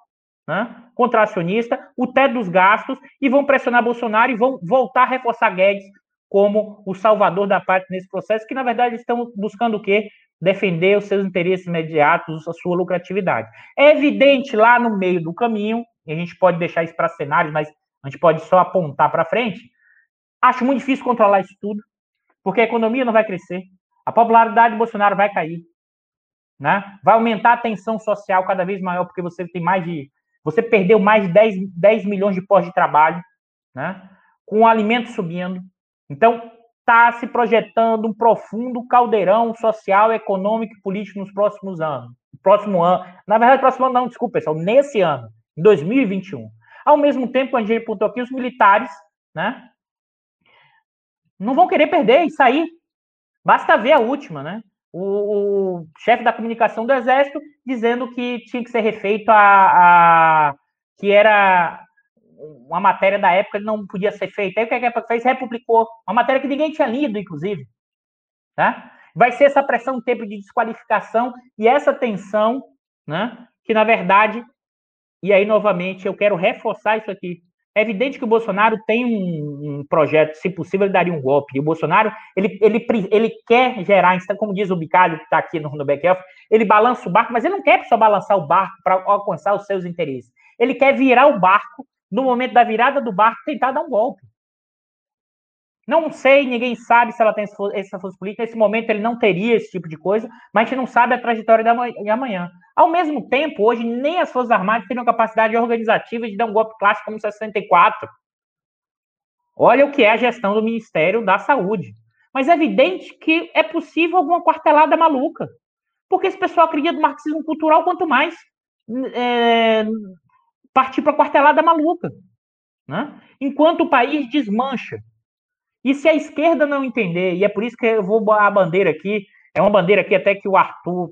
né, contracionista, o teto dos gastos, e vão pressionar Bolsonaro e vão voltar a reforçar Guedes como o salvador da parte nesse processo, que na verdade estão buscando o quê? Defender os seus interesses imediatos, a sua lucratividade. É evidente lá no meio do caminho, e a gente pode deixar isso para cenários, mas a gente pode só apontar para frente. Acho muito difícil controlar isso tudo, porque a economia não vai crescer, a popularidade de Bolsonaro vai cair, né? Vai aumentar a tensão social cada vez maior, porque você tem mais de você perdeu mais de 10, 10 milhões de postos de trabalho, né? com o alimento subindo. Então, está se projetando um profundo caldeirão social, econômico e político nos próximos anos. Próximo ano. Na verdade, próximo ano não, desculpa, pessoal, nesse ano, em 2021. Ao mesmo tempo, a gente apontou aqui, os militares, né? Não vão querer perder e sair. Basta ver a última, né? o, o chefe da comunicação do Exército dizendo que tinha que ser refeito a, a que era uma matéria da época que não podia ser feita. Aí o que a época fez? Republicou. Uma matéria que ninguém tinha lido, inclusive. Tá? Vai ser essa pressão, tempo de desqualificação e essa tensão, né? que na verdade, e aí novamente eu quero reforçar isso aqui, é evidente que o Bolsonaro tem um, um, projeto, se possível, ele daria um golpe. E o Bolsonaro, ele, ele, ele quer gerar, como diz o Bicalho, que está aqui no, no back-off, ele balança o barco, mas ele não quer só balançar o barco para alcançar os seus interesses. Ele quer virar o barco, no momento da virada do barco, tentar dar um golpe. Não sei, ninguém sabe se ela tem essa força política. Nesse momento ele não teria esse tipo de coisa, mas a gente não sabe a trajetória de amanhã. Ao mesmo tempo, hoje nem as Forças Armadas teriam capacidade organizativa de dar um golpe clássico como 64. Olha o que é a gestão do Ministério da Saúde. Mas é evidente que é possível alguma quartelada maluca. Porque esse pessoal acredita no marxismo cultural, quanto mais é, partir para a quartelada maluca. Né? Enquanto o país desmancha e se a esquerda não entender, e é por isso que eu vou a bandeira aqui, é uma bandeira aqui até que o Arthur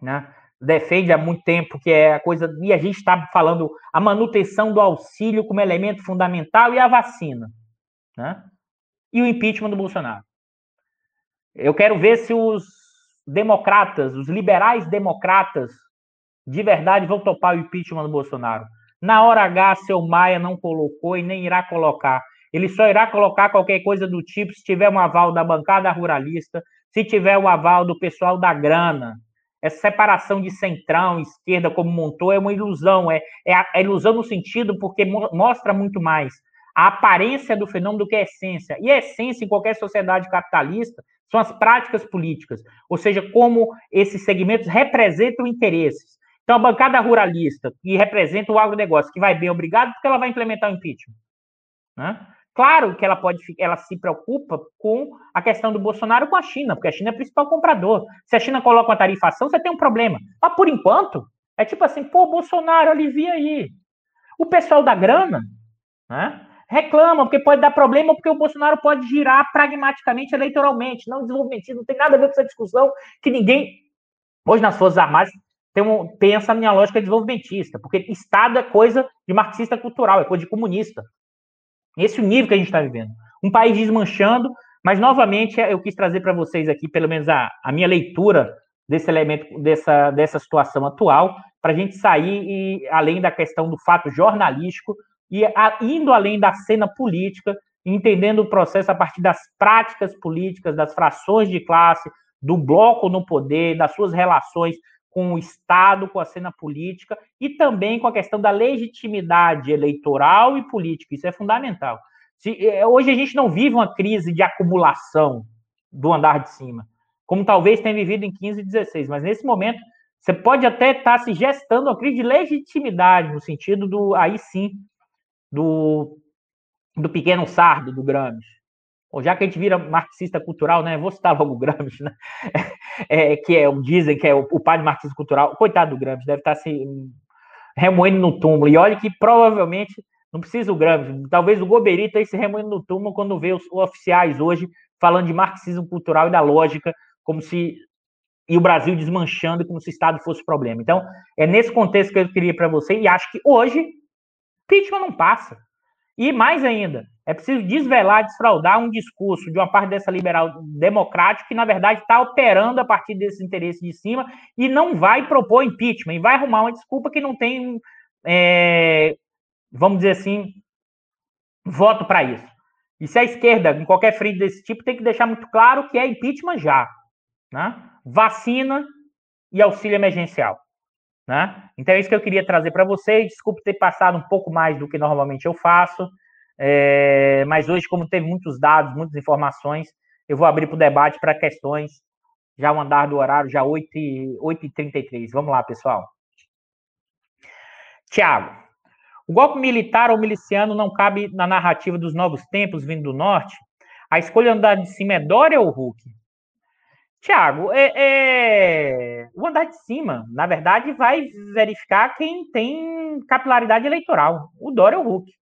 né, defende há muito tempo, que é a coisa, e a gente está falando a manutenção do auxílio como elemento fundamental e a vacina. Né? E o impeachment do Bolsonaro. Eu quero ver se os democratas, os liberais democratas, de verdade vão topar o impeachment do Bolsonaro. Na hora H, seu Maia não colocou e nem irá colocar. Ele só irá colocar qualquer coisa do tipo se tiver um aval da bancada ruralista, se tiver o um aval do pessoal da grana. Essa separação de centrão, esquerda, como montou, é uma ilusão. É, é, é ilusão no sentido porque mo mostra muito mais a aparência do fenômeno do que a essência. E a essência em qualquer sociedade capitalista são as práticas políticas, ou seja, como esses segmentos representam interesses. Então, a bancada ruralista, que representa o agronegócio, que vai bem, obrigado, porque ela vai implementar o impeachment. Né? Claro que ela pode, ela se preocupa com a questão do Bolsonaro com a China, porque a China é o principal comprador. Se a China coloca uma tarifação, você tem um problema. Mas por enquanto, é tipo assim, pô, Bolsonaro, alivia aí. O pessoal da grana, né, reclama, porque pode dar problema, porque o Bolsonaro pode girar pragmaticamente eleitoralmente, não desenvolvimentista, não tem nada a ver com essa discussão que ninguém, hoje nas Forças Armadas, tem um, pensa na minha lógica desenvolvimentista, porque Estado é coisa de marxista cultural, é coisa de comunista. Esse é o nível que a gente está vivendo. Um país desmanchando, mas novamente eu quis trazer para vocês aqui, pelo menos a, a minha leitura desse elemento, dessa, dessa situação atual, para a gente sair e além da questão do fato jornalístico e a, indo além da cena política, entendendo o processo a partir das práticas políticas, das frações de classe, do bloco no poder, das suas relações com o Estado, com a cena política e também com a questão da legitimidade eleitoral e política. Isso é fundamental. Se, é, hoje a gente não vive uma crise de acumulação do andar de cima, como talvez tenha vivido em 15 e 16, mas nesse momento você pode até estar se gestando uma crise de legitimidade, no sentido do, aí sim, do, do pequeno sardo do Gramsci. Ou já que a gente vira marxista cultural, né? Vou citar logo o Gramsci, né? É, que é, dizem que é o, o pai do marxismo cultural. Coitado do Gramsci, deve estar se remoendo no túmulo. E olha que provavelmente não precisa o Gramsci, talvez o Goberi esteja se remoendo no túmulo quando vê os oficiais hoje falando de marxismo cultural e da lógica, como se e o Brasil desmanchando como se o Estado fosse problema. Então, é nesse contexto que eu queria para você, e acho que hoje, impeachment não passa. E mais ainda, é preciso desvelar, desfraudar um discurso de uma parte dessa liberal democrática que, na verdade, está operando a partir desses interesses de cima e não vai propor impeachment, e vai arrumar uma desculpa que não tem, é, vamos dizer assim, voto para isso. E se a esquerda, em qualquer frente desse tipo, tem que deixar muito claro que é impeachment já. Né? Vacina e auxílio emergencial. Né? Então é isso que eu queria trazer para vocês. Desculpe ter passado um pouco mais do que normalmente eu faço, é, mas hoje, como teve muitos dados, muitas informações, eu vou abrir para o debate para questões. Já o andar do horário, já 8h33. Vamos lá, pessoal. Tiago, o golpe militar ou miliciano não cabe na narrativa dos novos tempos vindo do norte? A escolha andar de cima é Dória ou Hulk? Tiago, é, é, o andar de cima, na verdade, vai verificar quem tem capilaridade eleitoral, o Dória ou o Hulk.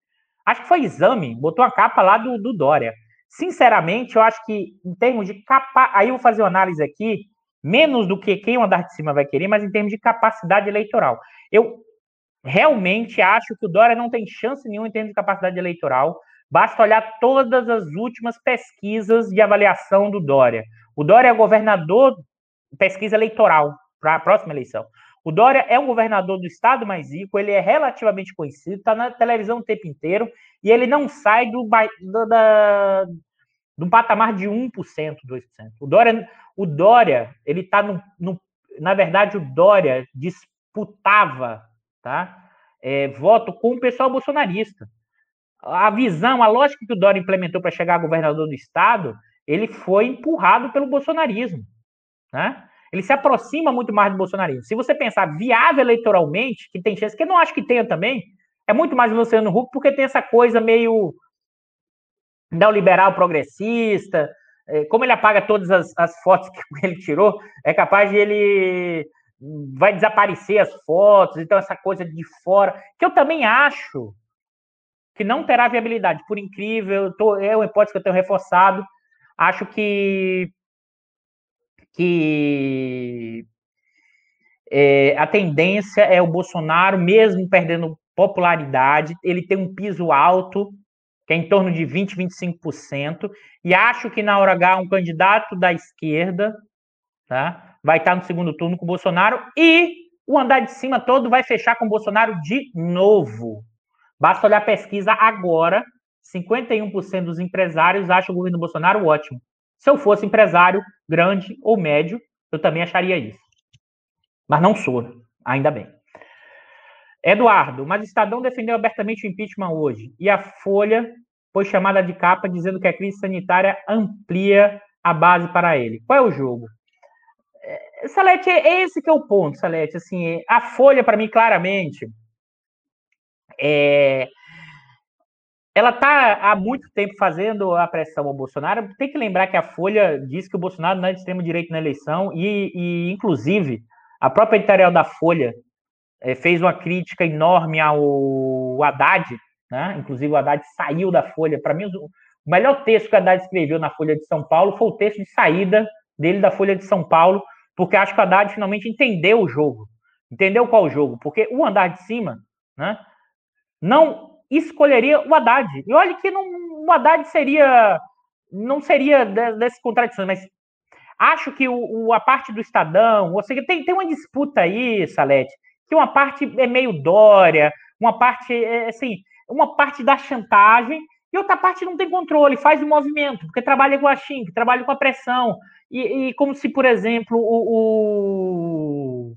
Acho que foi exame, botou a capa lá do, do Dória. Sinceramente, eu acho que em termos de capa, aí eu vou fazer uma análise aqui, menos do que quem o andar de cima vai querer, mas em termos de capacidade eleitoral. Eu realmente acho que o Dória não tem chance nenhuma em termos de capacidade eleitoral. Basta olhar todas as últimas pesquisas de avaliação do Dória. O Dória é governador, pesquisa eleitoral para a próxima eleição. O Dória é um governador do estado mais rico, ele é relativamente conhecido, está na televisão o tempo inteiro, e ele não sai do, do, da, do patamar de 1%, 2%. O Dória, o Dória ele está no, no, Na verdade, o Dória disputava tá, é, voto com o pessoal bolsonarista. A visão, a lógica que o Dória implementou para chegar a governador do estado ele foi empurrado pelo bolsonarismo. Né? Ele se aproxima muito mais do bolsonarismo. Se você pensar viável eleitoralmente, que tem chance, que eu não acho que tenha também, é muito mais o Luciano Huck, porque tem essa coisa meio neoliberal progressista. É, como ele apaga todas as, as fotos que ele tirou, é capaz de ele vai desaparecer as fotos, então essa coisa de fora, que eu também acho que não terá viabilidade, por incrível, tô, é uma hipótese que eu tenho reforçado, Acho que, que é, a tendência é o Bolsonaro, mesmo perdendo popularidade, ele tem um piso alto, que é em torno de 20, 25%, e acho que na hora H um candidato da esquerda tá, vai estar no segundo turno com o Bolsonaro e o andar de cima todo vai fechar com o Bolsonaro de novo. Basta olhar a pesquisa agora 51% dos empresários acham o governo Bolsonaro ótimo. Se eu fosse empresário grande ou médio, eu também acharia isso. Mas não sou, ainda bem. Eduardo, mas o Estadão defendeu abertamente o impeachment hoje e a Folha foi chamada de capa dizendo que a crise sanitária amplia a base para ele. Qual é o jogo? É, Salete, é esse que é o ponto, Salete. Assim, a Folha, para mim, claramente, é, ela está há muito tempo fazendo a pressão ao Bolsonaro. Tem que lembrar que a Folha diz que o Bolsonaro não é de extremo direito na eleição e, e inclusive, a própria editorial da Folha é, fez uma crítica enorme ao Haddad, né? Inclusive, o Haddad saiu da Folha. Para mim, o melhor texto que o Haddad escreveu na Folha de São Paulo foi o texto de saída dele da Folha de São Paulo, porque acho que o Haddad finalmente entendeu o jogo. Entendeu qual o jogo? Porque o andar de cima, né? Não escolheria o Haddad. E olha que não, o Haddad seria não seria dessas contradições, mas acho que o, o, a parte do Estadão, ou seja, tem, tem uma disputa aí, Salete, que uma parte é meio Dória, uma parte, é, assim, uma parte da chantagem, e outra parte não tem controle, faz o movimento, porque trabalha com a Xing, trabalha com a pressão. E, e como se, por exemplo, o, o,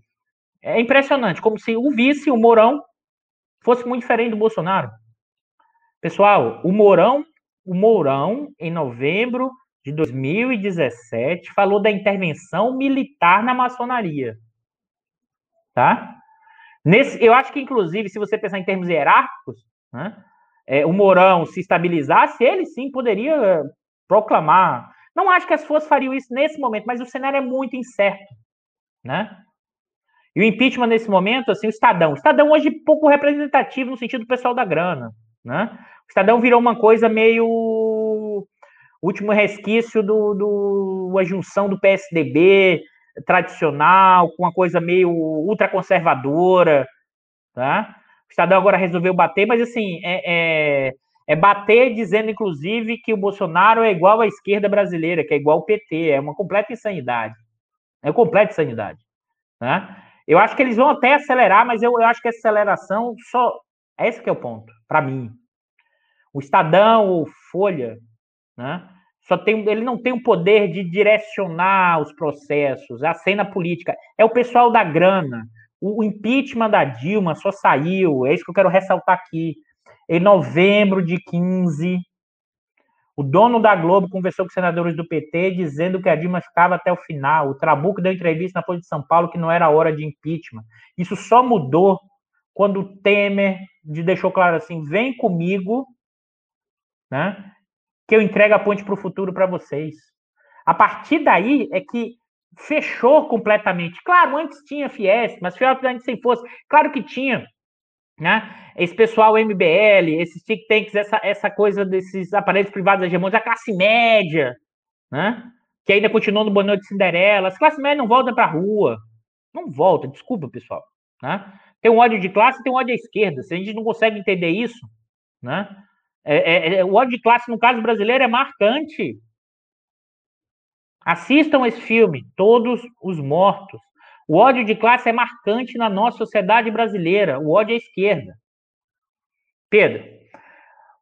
É impressionante, como se o vice, o Mourão, fosse muito diferente do Bolsonaro. Pessoal, o Mourão, o Mourão, em novembro de 2017, falou da intervenção militar na maçonaria. Tá? Nesse, eu acho que, inclusive, se você pensar em termos hierárquicos, né, é, o Mourão se estabilizasse, ele sim poderia proclamar. Não acho que as forças fariam isso nesse momento, mas o cenário é muito incerto. Né? E o impeachment nesse momento, assim, o Estadão. O Estadão hoje é pouco representativo no sentido do pessoal da grana. Né? O Estadão virou uma coisa meio último resquício do, do a junção do PSDB tradicional com uma coisa meio ultraconservadora, tá? O Estadão agora resolveu bater, mas assim, é, é, é, bater dizendo, inclusive, que o Bolsonaro é igual à esquerda brasileira, que é igual ao PT, é uma completa insanidade. É uma completa insanidade. Né? Eu acho que eles vão até acelerar, mas eu, eu acho que essa aceleração só. Esse é o ponto, para mim. O Estadão ou Folha, né? Só tem, ele não tem o poder de direcionar os processos, a cena política. É o pessoal da grana. O, o impeachment da Dilma só saiu, é isso que eu quero ressaltar aqui. Em novembro de 15, o dono da Globo conversou com os senadores do PT dizendo que a Dilma ficava até o final. O Trabuco deu entrevista na Folha de São Paulo que não era hora de impeachment. Isso só mudou quando o Temer deixou claro assim: vem comigo, né? que eu entrego a ponte para o futuro para vocês. A partir daí é que fechou completamente. Claro, antes tinha Fiesp, mas Fiesp antes sem força. Claro que tinha. Né? Esse pessoal MBL, esses think tanks, essa, essa coisa desses aparelhos privados hegemônicos, a classe média, né? que ainda continua no Bono de Cinderela. As classes médias não voltam para a rua. Não volta, desculpa, pessoal. Né? Tem um ódio de classe tem um ódio à esquerda. Se a gente não consegue entender isso, né? É, é, é, o ódio de classe, no caso brasileiro, é marcante. Assistam esse filme, Todos os Mortos. O ódio de classe é marcante na nossa sociedade brasileira, o ódio à esquerda. Pedro,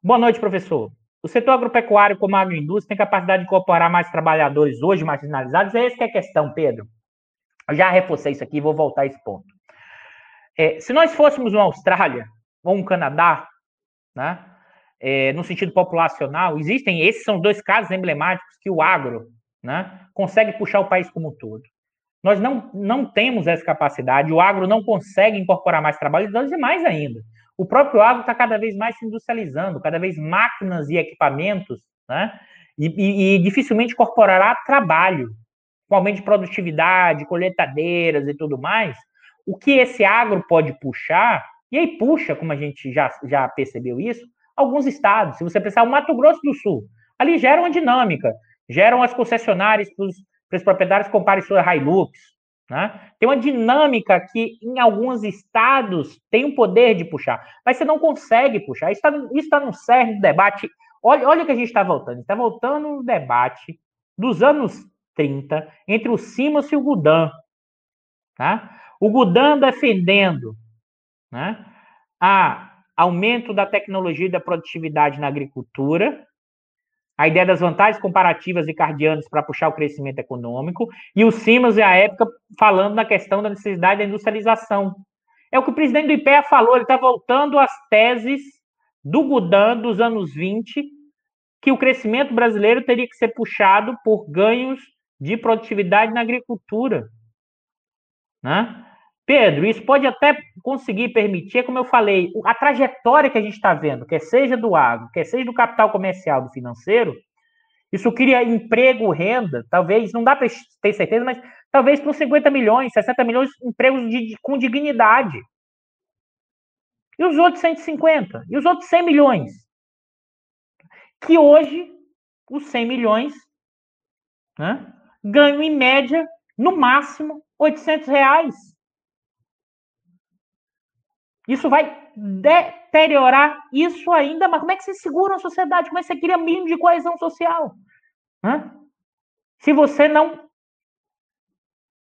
boa noite, professor. O setor agropecuário, como a agroindústria, tem capacidade de incorporar mais trabalhadores hoje marginalizados? É essa que é a questão, Pedro. Eu já reforcei isso aqui, vou voltar a esse ponto. É, se nós fôssemos uma Austrália ou um Canadá, né, é, no sentido populacional, existem, esses são dois casos emblemáticos que o agro né, consegue puxar o país como um todo. Nós não, não temos essa capacidade, o agro não consegue incorporar mais trabalhadores e mais ainda. O próprio agro está cada vez mais se industrializando, cada vez máquinas e equipamentos, né, e, e, e dificilmente incorporará trabalho, com aumento de produtividade, colheitadeiras e tudo mais. O que esse agro pode puxar, e aí puxa, como a gente já, já percebeu isso, alguns estados. Se você pensar o Mato Grosso do Sul, ali gera uma dinâmica, geram as concessionárias para os proprietários comprarem sua Hilux. Né? Tem uma dinâmica que em alguns estados tem o poder de puxar, mas você não consegue puxar. Isso está tá no cerne do debate. Olha, olha que a gente está voltando. Está voltando no debate dos anos 30 entre o Simas e o Gudan. Tá? O Gudan defendendo né, a aumento da tecnologia e da produtividade na agricultura, a ideia das vantagens comparativas e cardianas para puxar o crescimento econômico, e o Simas, à época, falando na questão da necessidade da industrialização. É o que o presidente do IPEA falou, ele está voltando às teses do Gudan dos anos 20, que o crescimento brasileiro teria que ser puxado por ganhos de produtividade na agricultura. Né? Pedro, isso pode até conseguir permitir, como eu falei, a trajetória que a gente está vendo, quer seja do agro, quer seja do capital comercial, do financeiro, isso cria emprego, renda, talvez, não dá para ter certeza, mas talvez por 50 milhões, 60 milhões, empregos de, com dignidade. E os outros 150? E os outros 100 milhões? Que hoje, os 100 milhões né, ganham, em média, no máximo, 800 reais. Isso vai deteriorar isso ainda mais. Como é que você segura a sociedade? Como é que você cria mínimo de coesão social? Hã? Se você não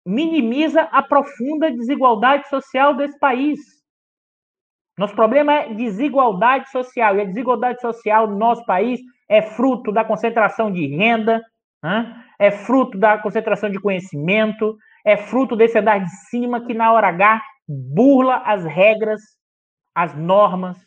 minimiza a profunda desigualdade social desse país. Nosso problema é desigualdade social. E a desigualdade social no nosso país é fruto da concentração de renda, é fruto da concentração de conhecimento, é fruto desse andar de cima que, na hora H, burla as regras, as normas,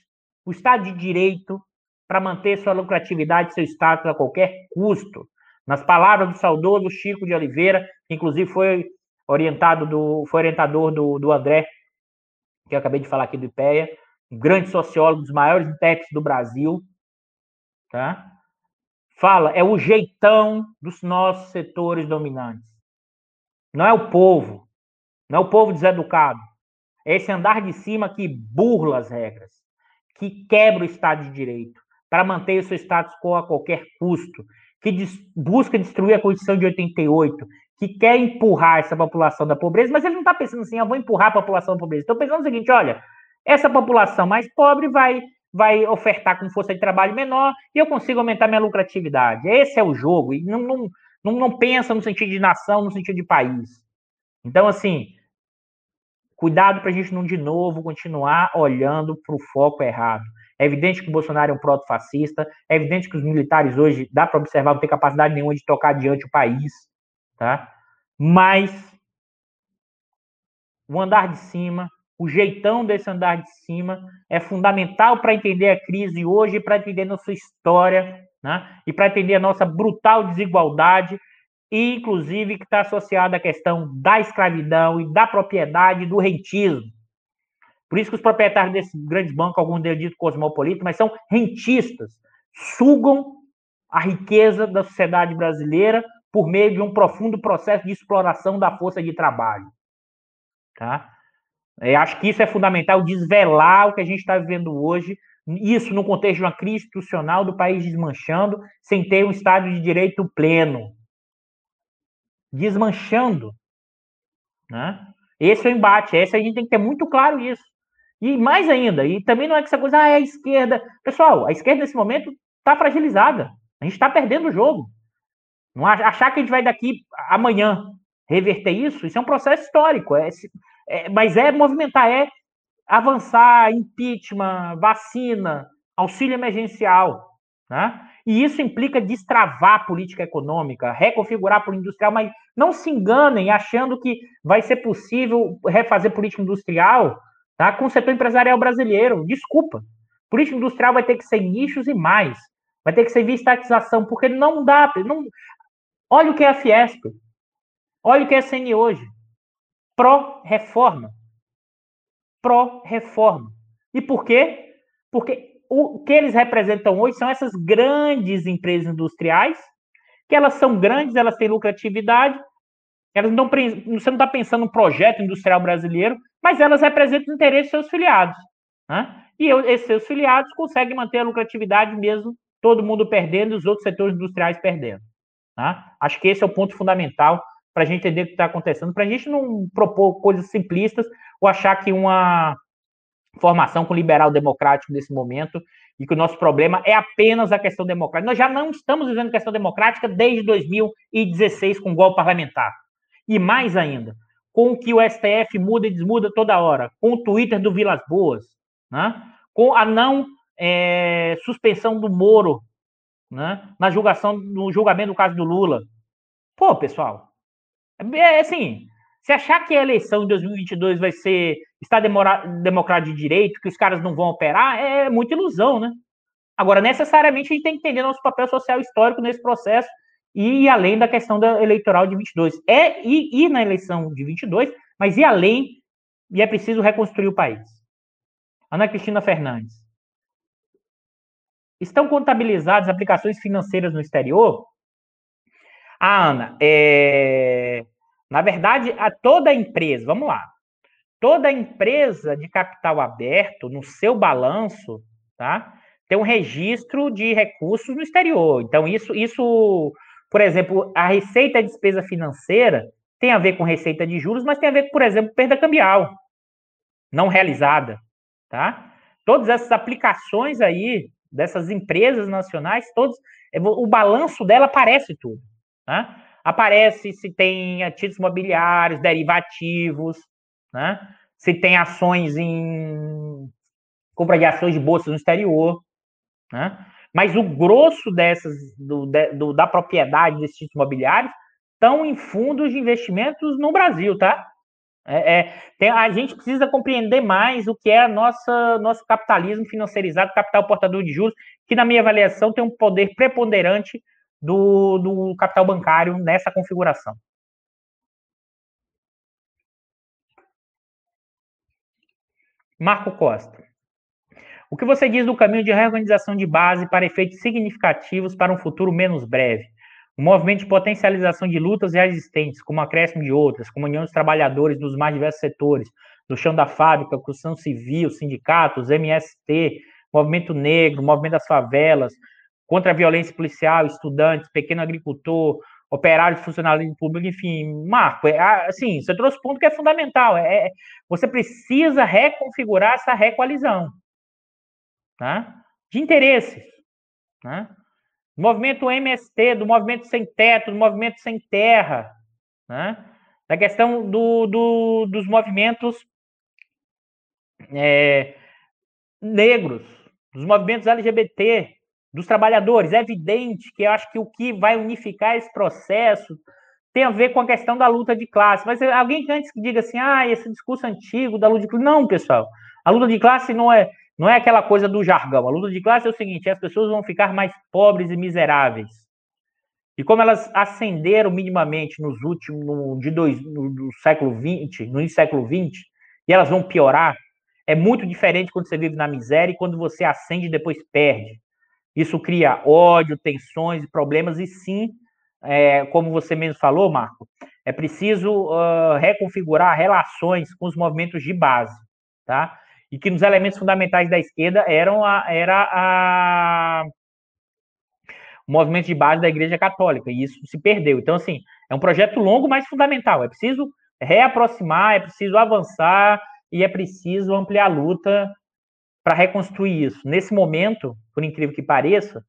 o Estado de Direito, para manter sua lucratividade, seu status a qualquer custo. Nas palavras do saudoso Chico de Oliveira, que inclusive foi orientado do, foi orientador do, do André, que eu acabei de falar aqui do IPEA, um grande sociólogo, dos maiores intérpretes do Brasil, tá? Fala, é o jeitão dos nossos setores dominantes. Não é o povo, não é o povo deseducado. É esse andar de cima que burla as regras, que quebra o Estado de Direito, para manter o seu status quo a qualquer custo, que busca destruir a Constituição de 88, que quer empurrar essa população da pobreza, mas ele não está pensando assim, eu vou empurrar a população da pobreza. Estão pensando o seguinte, olha, essa população mais pobre vai, vai ofertar com força de trabalho menor e eu consigo aumentar minha lucratividade. Esse é o jogo, e não, não, não, não pensa no sentido de nação, no sentido de país. Então, assim, cuidado para a gente não de novo continuar olhando para o foco errado. É evidente que o Bolsonaro é um proto-fascista, é evidente que os militares hoje, dá para observar, não tem capacidade nenhuma de tocar adiante o país tá? Mas o andar de cima, o jeitão desse andar de cima é fundamental para entender a crise hoje, para entender nossa história, né? E para entender a nossa brutal desigualdade, e inclusive que está associada à questão da escravidão e da propriedade, do rentismo. Por isso que os proprietários desses grandes bancos, alguns deles dito cosmopolitas, mas são rentistas, sugam a riqueza da sociedade brasileira por meio de um profundo processo de exploração da força de trabalho. Tá? Eu acho que isso é fundamental, desvelar o que a gente está vivendo hoje, isso no contexto de uma crise institucional do país desmanchando, sem ter um Estado de Direito pleno. Desmanchando. Né? Esse é o embate, esse a gente tem que ter muito claro isso. E mais ainda, e também não é que essa coisa, ah, é a esquerda. Pessoal, a esquerda nesse momento está fragilizada. A gente está perdendo o jogo. Não achar que a gente vai daqui amanhã reverter isso, isso é um processo histórico. É, é, mas é movimentar, é avançar, impeachment, vacina, auxílio emergencial. Né? E isso implica destravar a política econômica, reconfigurar a política industrial, mas não se enganem achando que vai ser possível refazer política industrial tá, com o setor empresarial brasileiro. Desculpa. Política industrial vai ter que ser nichos e mais. Vai ter que ser via estatização, porque não dá. Não, Olha o que é a Fiesp. Olha o que é a CN hoje. Pró-reforma. Pró-reforma. E por quê? Porque o que eles representam hoje são essas grandes empresas industriais, que elas são grandes, elas têm lucratividade, elas não, você não está pensando no projeto industrial brasileiro, mas elas representam o interesse dos seus filiados. Né? E esses seus filiados conseguem manter a lucratividade mesmo, todo mundo perdendo e os outros setores industriais perdendo. Tá? Acho que esse é o ponto fundamental para a gente entender o que está acontecendo, para a gente não propor coisas simplistas ou achar que uma formação com liberal democrático nesse momento e que o nosso problema é apenas a questão democrática. Nós já não estamos vivendo questão democrática desde 2016 com o golpe parlamentar. E mais ainda, com o que o STF muda e desmuda toda hora, com o Twitter do Vilas Boas, né? com a não é, suspensão do Moro né, na julgação, no julgamento do caso do Lula. Pô, pessoal, é, é assim, se achar que a eleição de 2022 vai ser está democrático de direito, que os caras não vão operar, é muita ilusão, né? Agora, necessariamente, a gente tem que entender nosso papel social histórico nesse processo e além da questão da eleitoral de 22. É ir, ir na eleição de 22, mas ir além e é preciso reconstruir o país. Ana Cristina Fernandes. Estão contabilizadas aplicações financeiras no exterior? Ah, Ana, é... na verdade, a toda empresa, vamos lá, toda empresa de capital aberto, no seu balanço, tá? Tem um registro de recursos no exterior. Então, isso, isso, por exemplo, a receita e despesa financeira tem a ver com receita de juros, mas tem a ver por exemplo, perda cambial não realizada, tá? todas essas aplicações aí, dessas empresas nacionais, todos, o balanço dela aparece tudo. Né? Aparece se tem títulos imobiliários, derivativos, né? se tem ações em compra de ações de bolsa no exterior. Né? Mas o grosso dessas do, do, da propriedade desses títulos imobiliários estão em fundos de investimentos no Brasil, tá? É, é, tem, a gente precisa compreender mais o que é a nossa nosso capitalismo financeirizado, capital portador de juros, que na minha avaliação tem um poder preponderante do, do capital bancário nessa configuração. Marco Costa. O que você diz do caminho de reorganização de base para efeitos significativos para um futuro menos breve? Um movimento de potencialização de lutas já existentes, como acréscimo de outras, como união dos trabalhadores dos mais diversos setores, do chão da fábrica, construção civil, sindicatos, MST, movimento negro, movimento das favelas, contra a violência policial, estudantes, pequeno agricultor, operários, funcionalismo público, enfim, Marco, é, assim, você trouxe um ponto que é fundamental, é, é você precisa reconfigurar essa recoalizão, tá? de interesses, né? do movimento MST, do movimento sem teto, do movimento sem terra, né? da questão do, do dos movimentos é, negros, dos movimentos LGBT, dos trabalhadores. É evidente que eu acho que o que vai unificar esse processo tem a ver com a questão da luta de classe. Mas alguém que antes que diga assim, ah, esse discurso antigo da luta de classe. Não, pessoal. A luta de classe não é não é aquela coisa do jargão. A luta de classe é o seguinte: as pessoas vão ficar mais pobres e miseráveis. E como elas ascenderam minimamente nos últimos, no, de dois, no, no século XX, no do século XX, e elas vão piorar, é muito diferente quando você vive na miséria e quando você ascende e depois perde. Isso cria ódio, tensões e problemas, e sim, é, como você mesmo falou, Marco, é preciso uh, reconfigurar relações com os movimentos de base, tá? e que nos elementos fundamentais da esquerda eram a, era a, o movimento de base da Igreja Católica, e isso se perdeu. Então, assim, é um projeto longo, mas fundamental. É preciso reaproximar, é preciso avançar e é preciso ampliar a luta para reconstruir isso. Nesse momento, por incrível que pareça,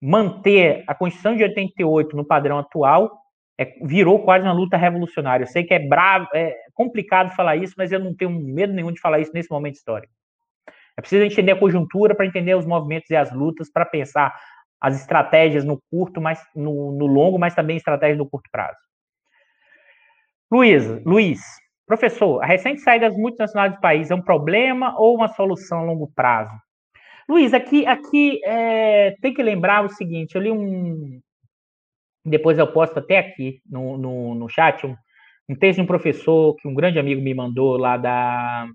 manter a Constituição de 88 no padrão atual é, virou quase uma luta revolucionária. Eu sei que é bravo, é complicado falar isso, mas eu não tenho medo nenhum de falar isso nesse momento histórico. É preciso entender a conjuntura para entender os movimentos e as lutas, para pensar as estratégias no curto, mas no, no, longo, mas também estratégias no curto prazo. Luiz, Luiz, professor, a recente saída das multinacionais do país é um problema ou uma solução a longo prazo? Luiz, aqui, aqui é, tem que lembrar o seguinte: eu li um, depois eu posto até aqui no, no, no chat um, um texto de um professor que um grande amigo me mandou lá da,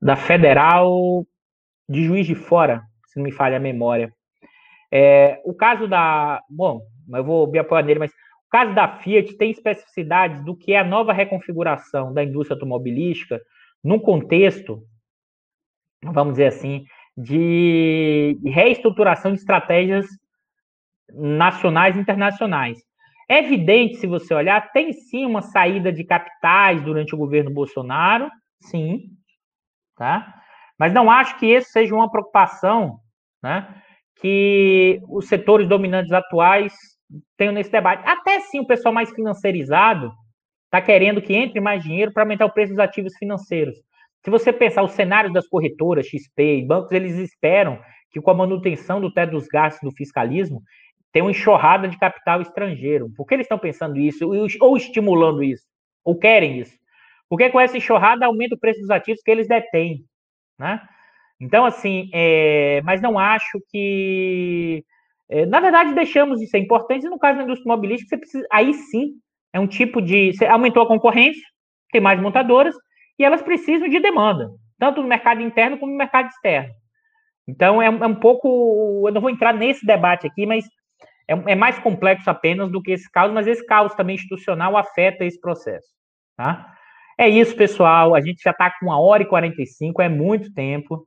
da Federal de Juiz de Fora, se não me falha a memória. É, o caso da. Bom, eu vou me apoiar nele, mas caso da Fiat tem especificidades do que é a nova reconfiguração da indústria automobilística num contexto, vamos dizer assim, de reestruturação de estratégias nacionais e internacionais. É evidente, se você olhar, tem sim uma saída de capitais durante o governo Bolsonaro, sim, tá? Mas não acho que isso seja uma preocupação, né? Que os setores dominantes atuais tenham nesse debate. Até sim, o pessoal mais financeirizado está querendo que entre mais dinheiro para aumentar o preço dos ativos financeiros. Se você pensar os cenários das corretoras, XP e bancos, eles esperam que com a manutenção do teto dos gastos do fiscalismo, tem uma enxurrada de capital estrangeiro. Por que eles estão pensando isso? Ou estimulando isso? Ou querem isso? Porque com essa enxurrada aumenta o preço dos ativos que eles detêm. Né? Então, assim, é, mas não acho que. É, na verdade, deixamos de ser importantes, e no caso da indústria automobilística, você precisa. Aí sim, é um tipo de. Você aumentou a concorrência, tem mais montadoras, e elas precisam de demanda, tanto no mercado interno como no mercado externo. Então, é, é um pouco. Eu não vou entrar nesse debate aqui, mas é, é, mais complexo apenas do que esse caos, mas esse caos também institucional afeta esse processo. Tá? É isso, pessoal. A gente já está com uma hora e 45, é muito tempo.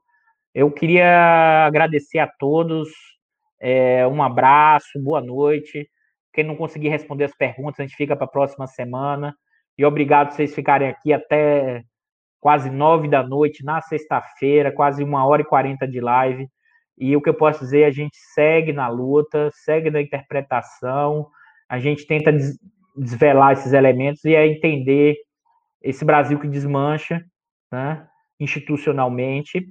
Eu queria agradecer a todos. É, um abraço, boa noite. Quem não conseguir responder as perguntas, a gente fica para a próxima semana. E obrigado vocês ficarem aqui até quase nove da noite, na sexta-feira, quase uma hora e quarenta de live. E o que eu posso dizer, a gente segue na luta, segue na interpretação, a gente tenta desvelar esses elementos e é entender esse Brasil que desmancha, né, institucionalmente,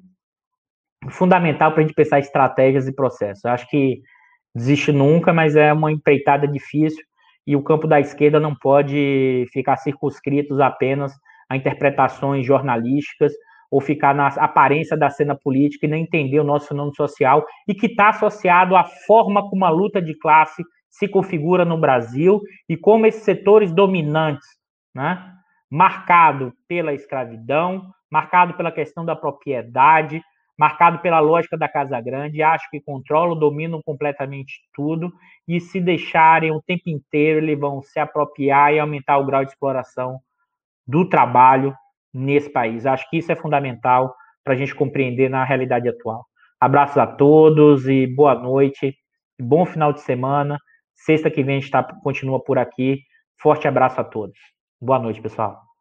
fundamental para a gente pensar estratégias e processos. Eu acho que desiste nunca, mas é uma empreitada difícil e o campo da esquerda não pode ficar circunscritos apenas a interpretações jornalísticas ou ficar na aparência da cena política e não entender o nosso fenômeno social e que está associado à forma como a luta de classe se configura no Brasil e como esses setores dominantes, né, marcado pela escravidão, marcado pela questão da propriedade, marcado pela lógica da Casa Grande, acho que controlam, dominam completamente tudo, e se deixarem o tempo inteiro, eles vão se apropriar e aumentar o grau de exploração do trabalho nesse país. Acho que isso é fundamental para a gente compreender na realidade atual. Abraços a todos e boa noite, bom final de semana. Sexta que vem a gente tá, continua por aqui. Forte abraço a todos. Boa noite, pessoal.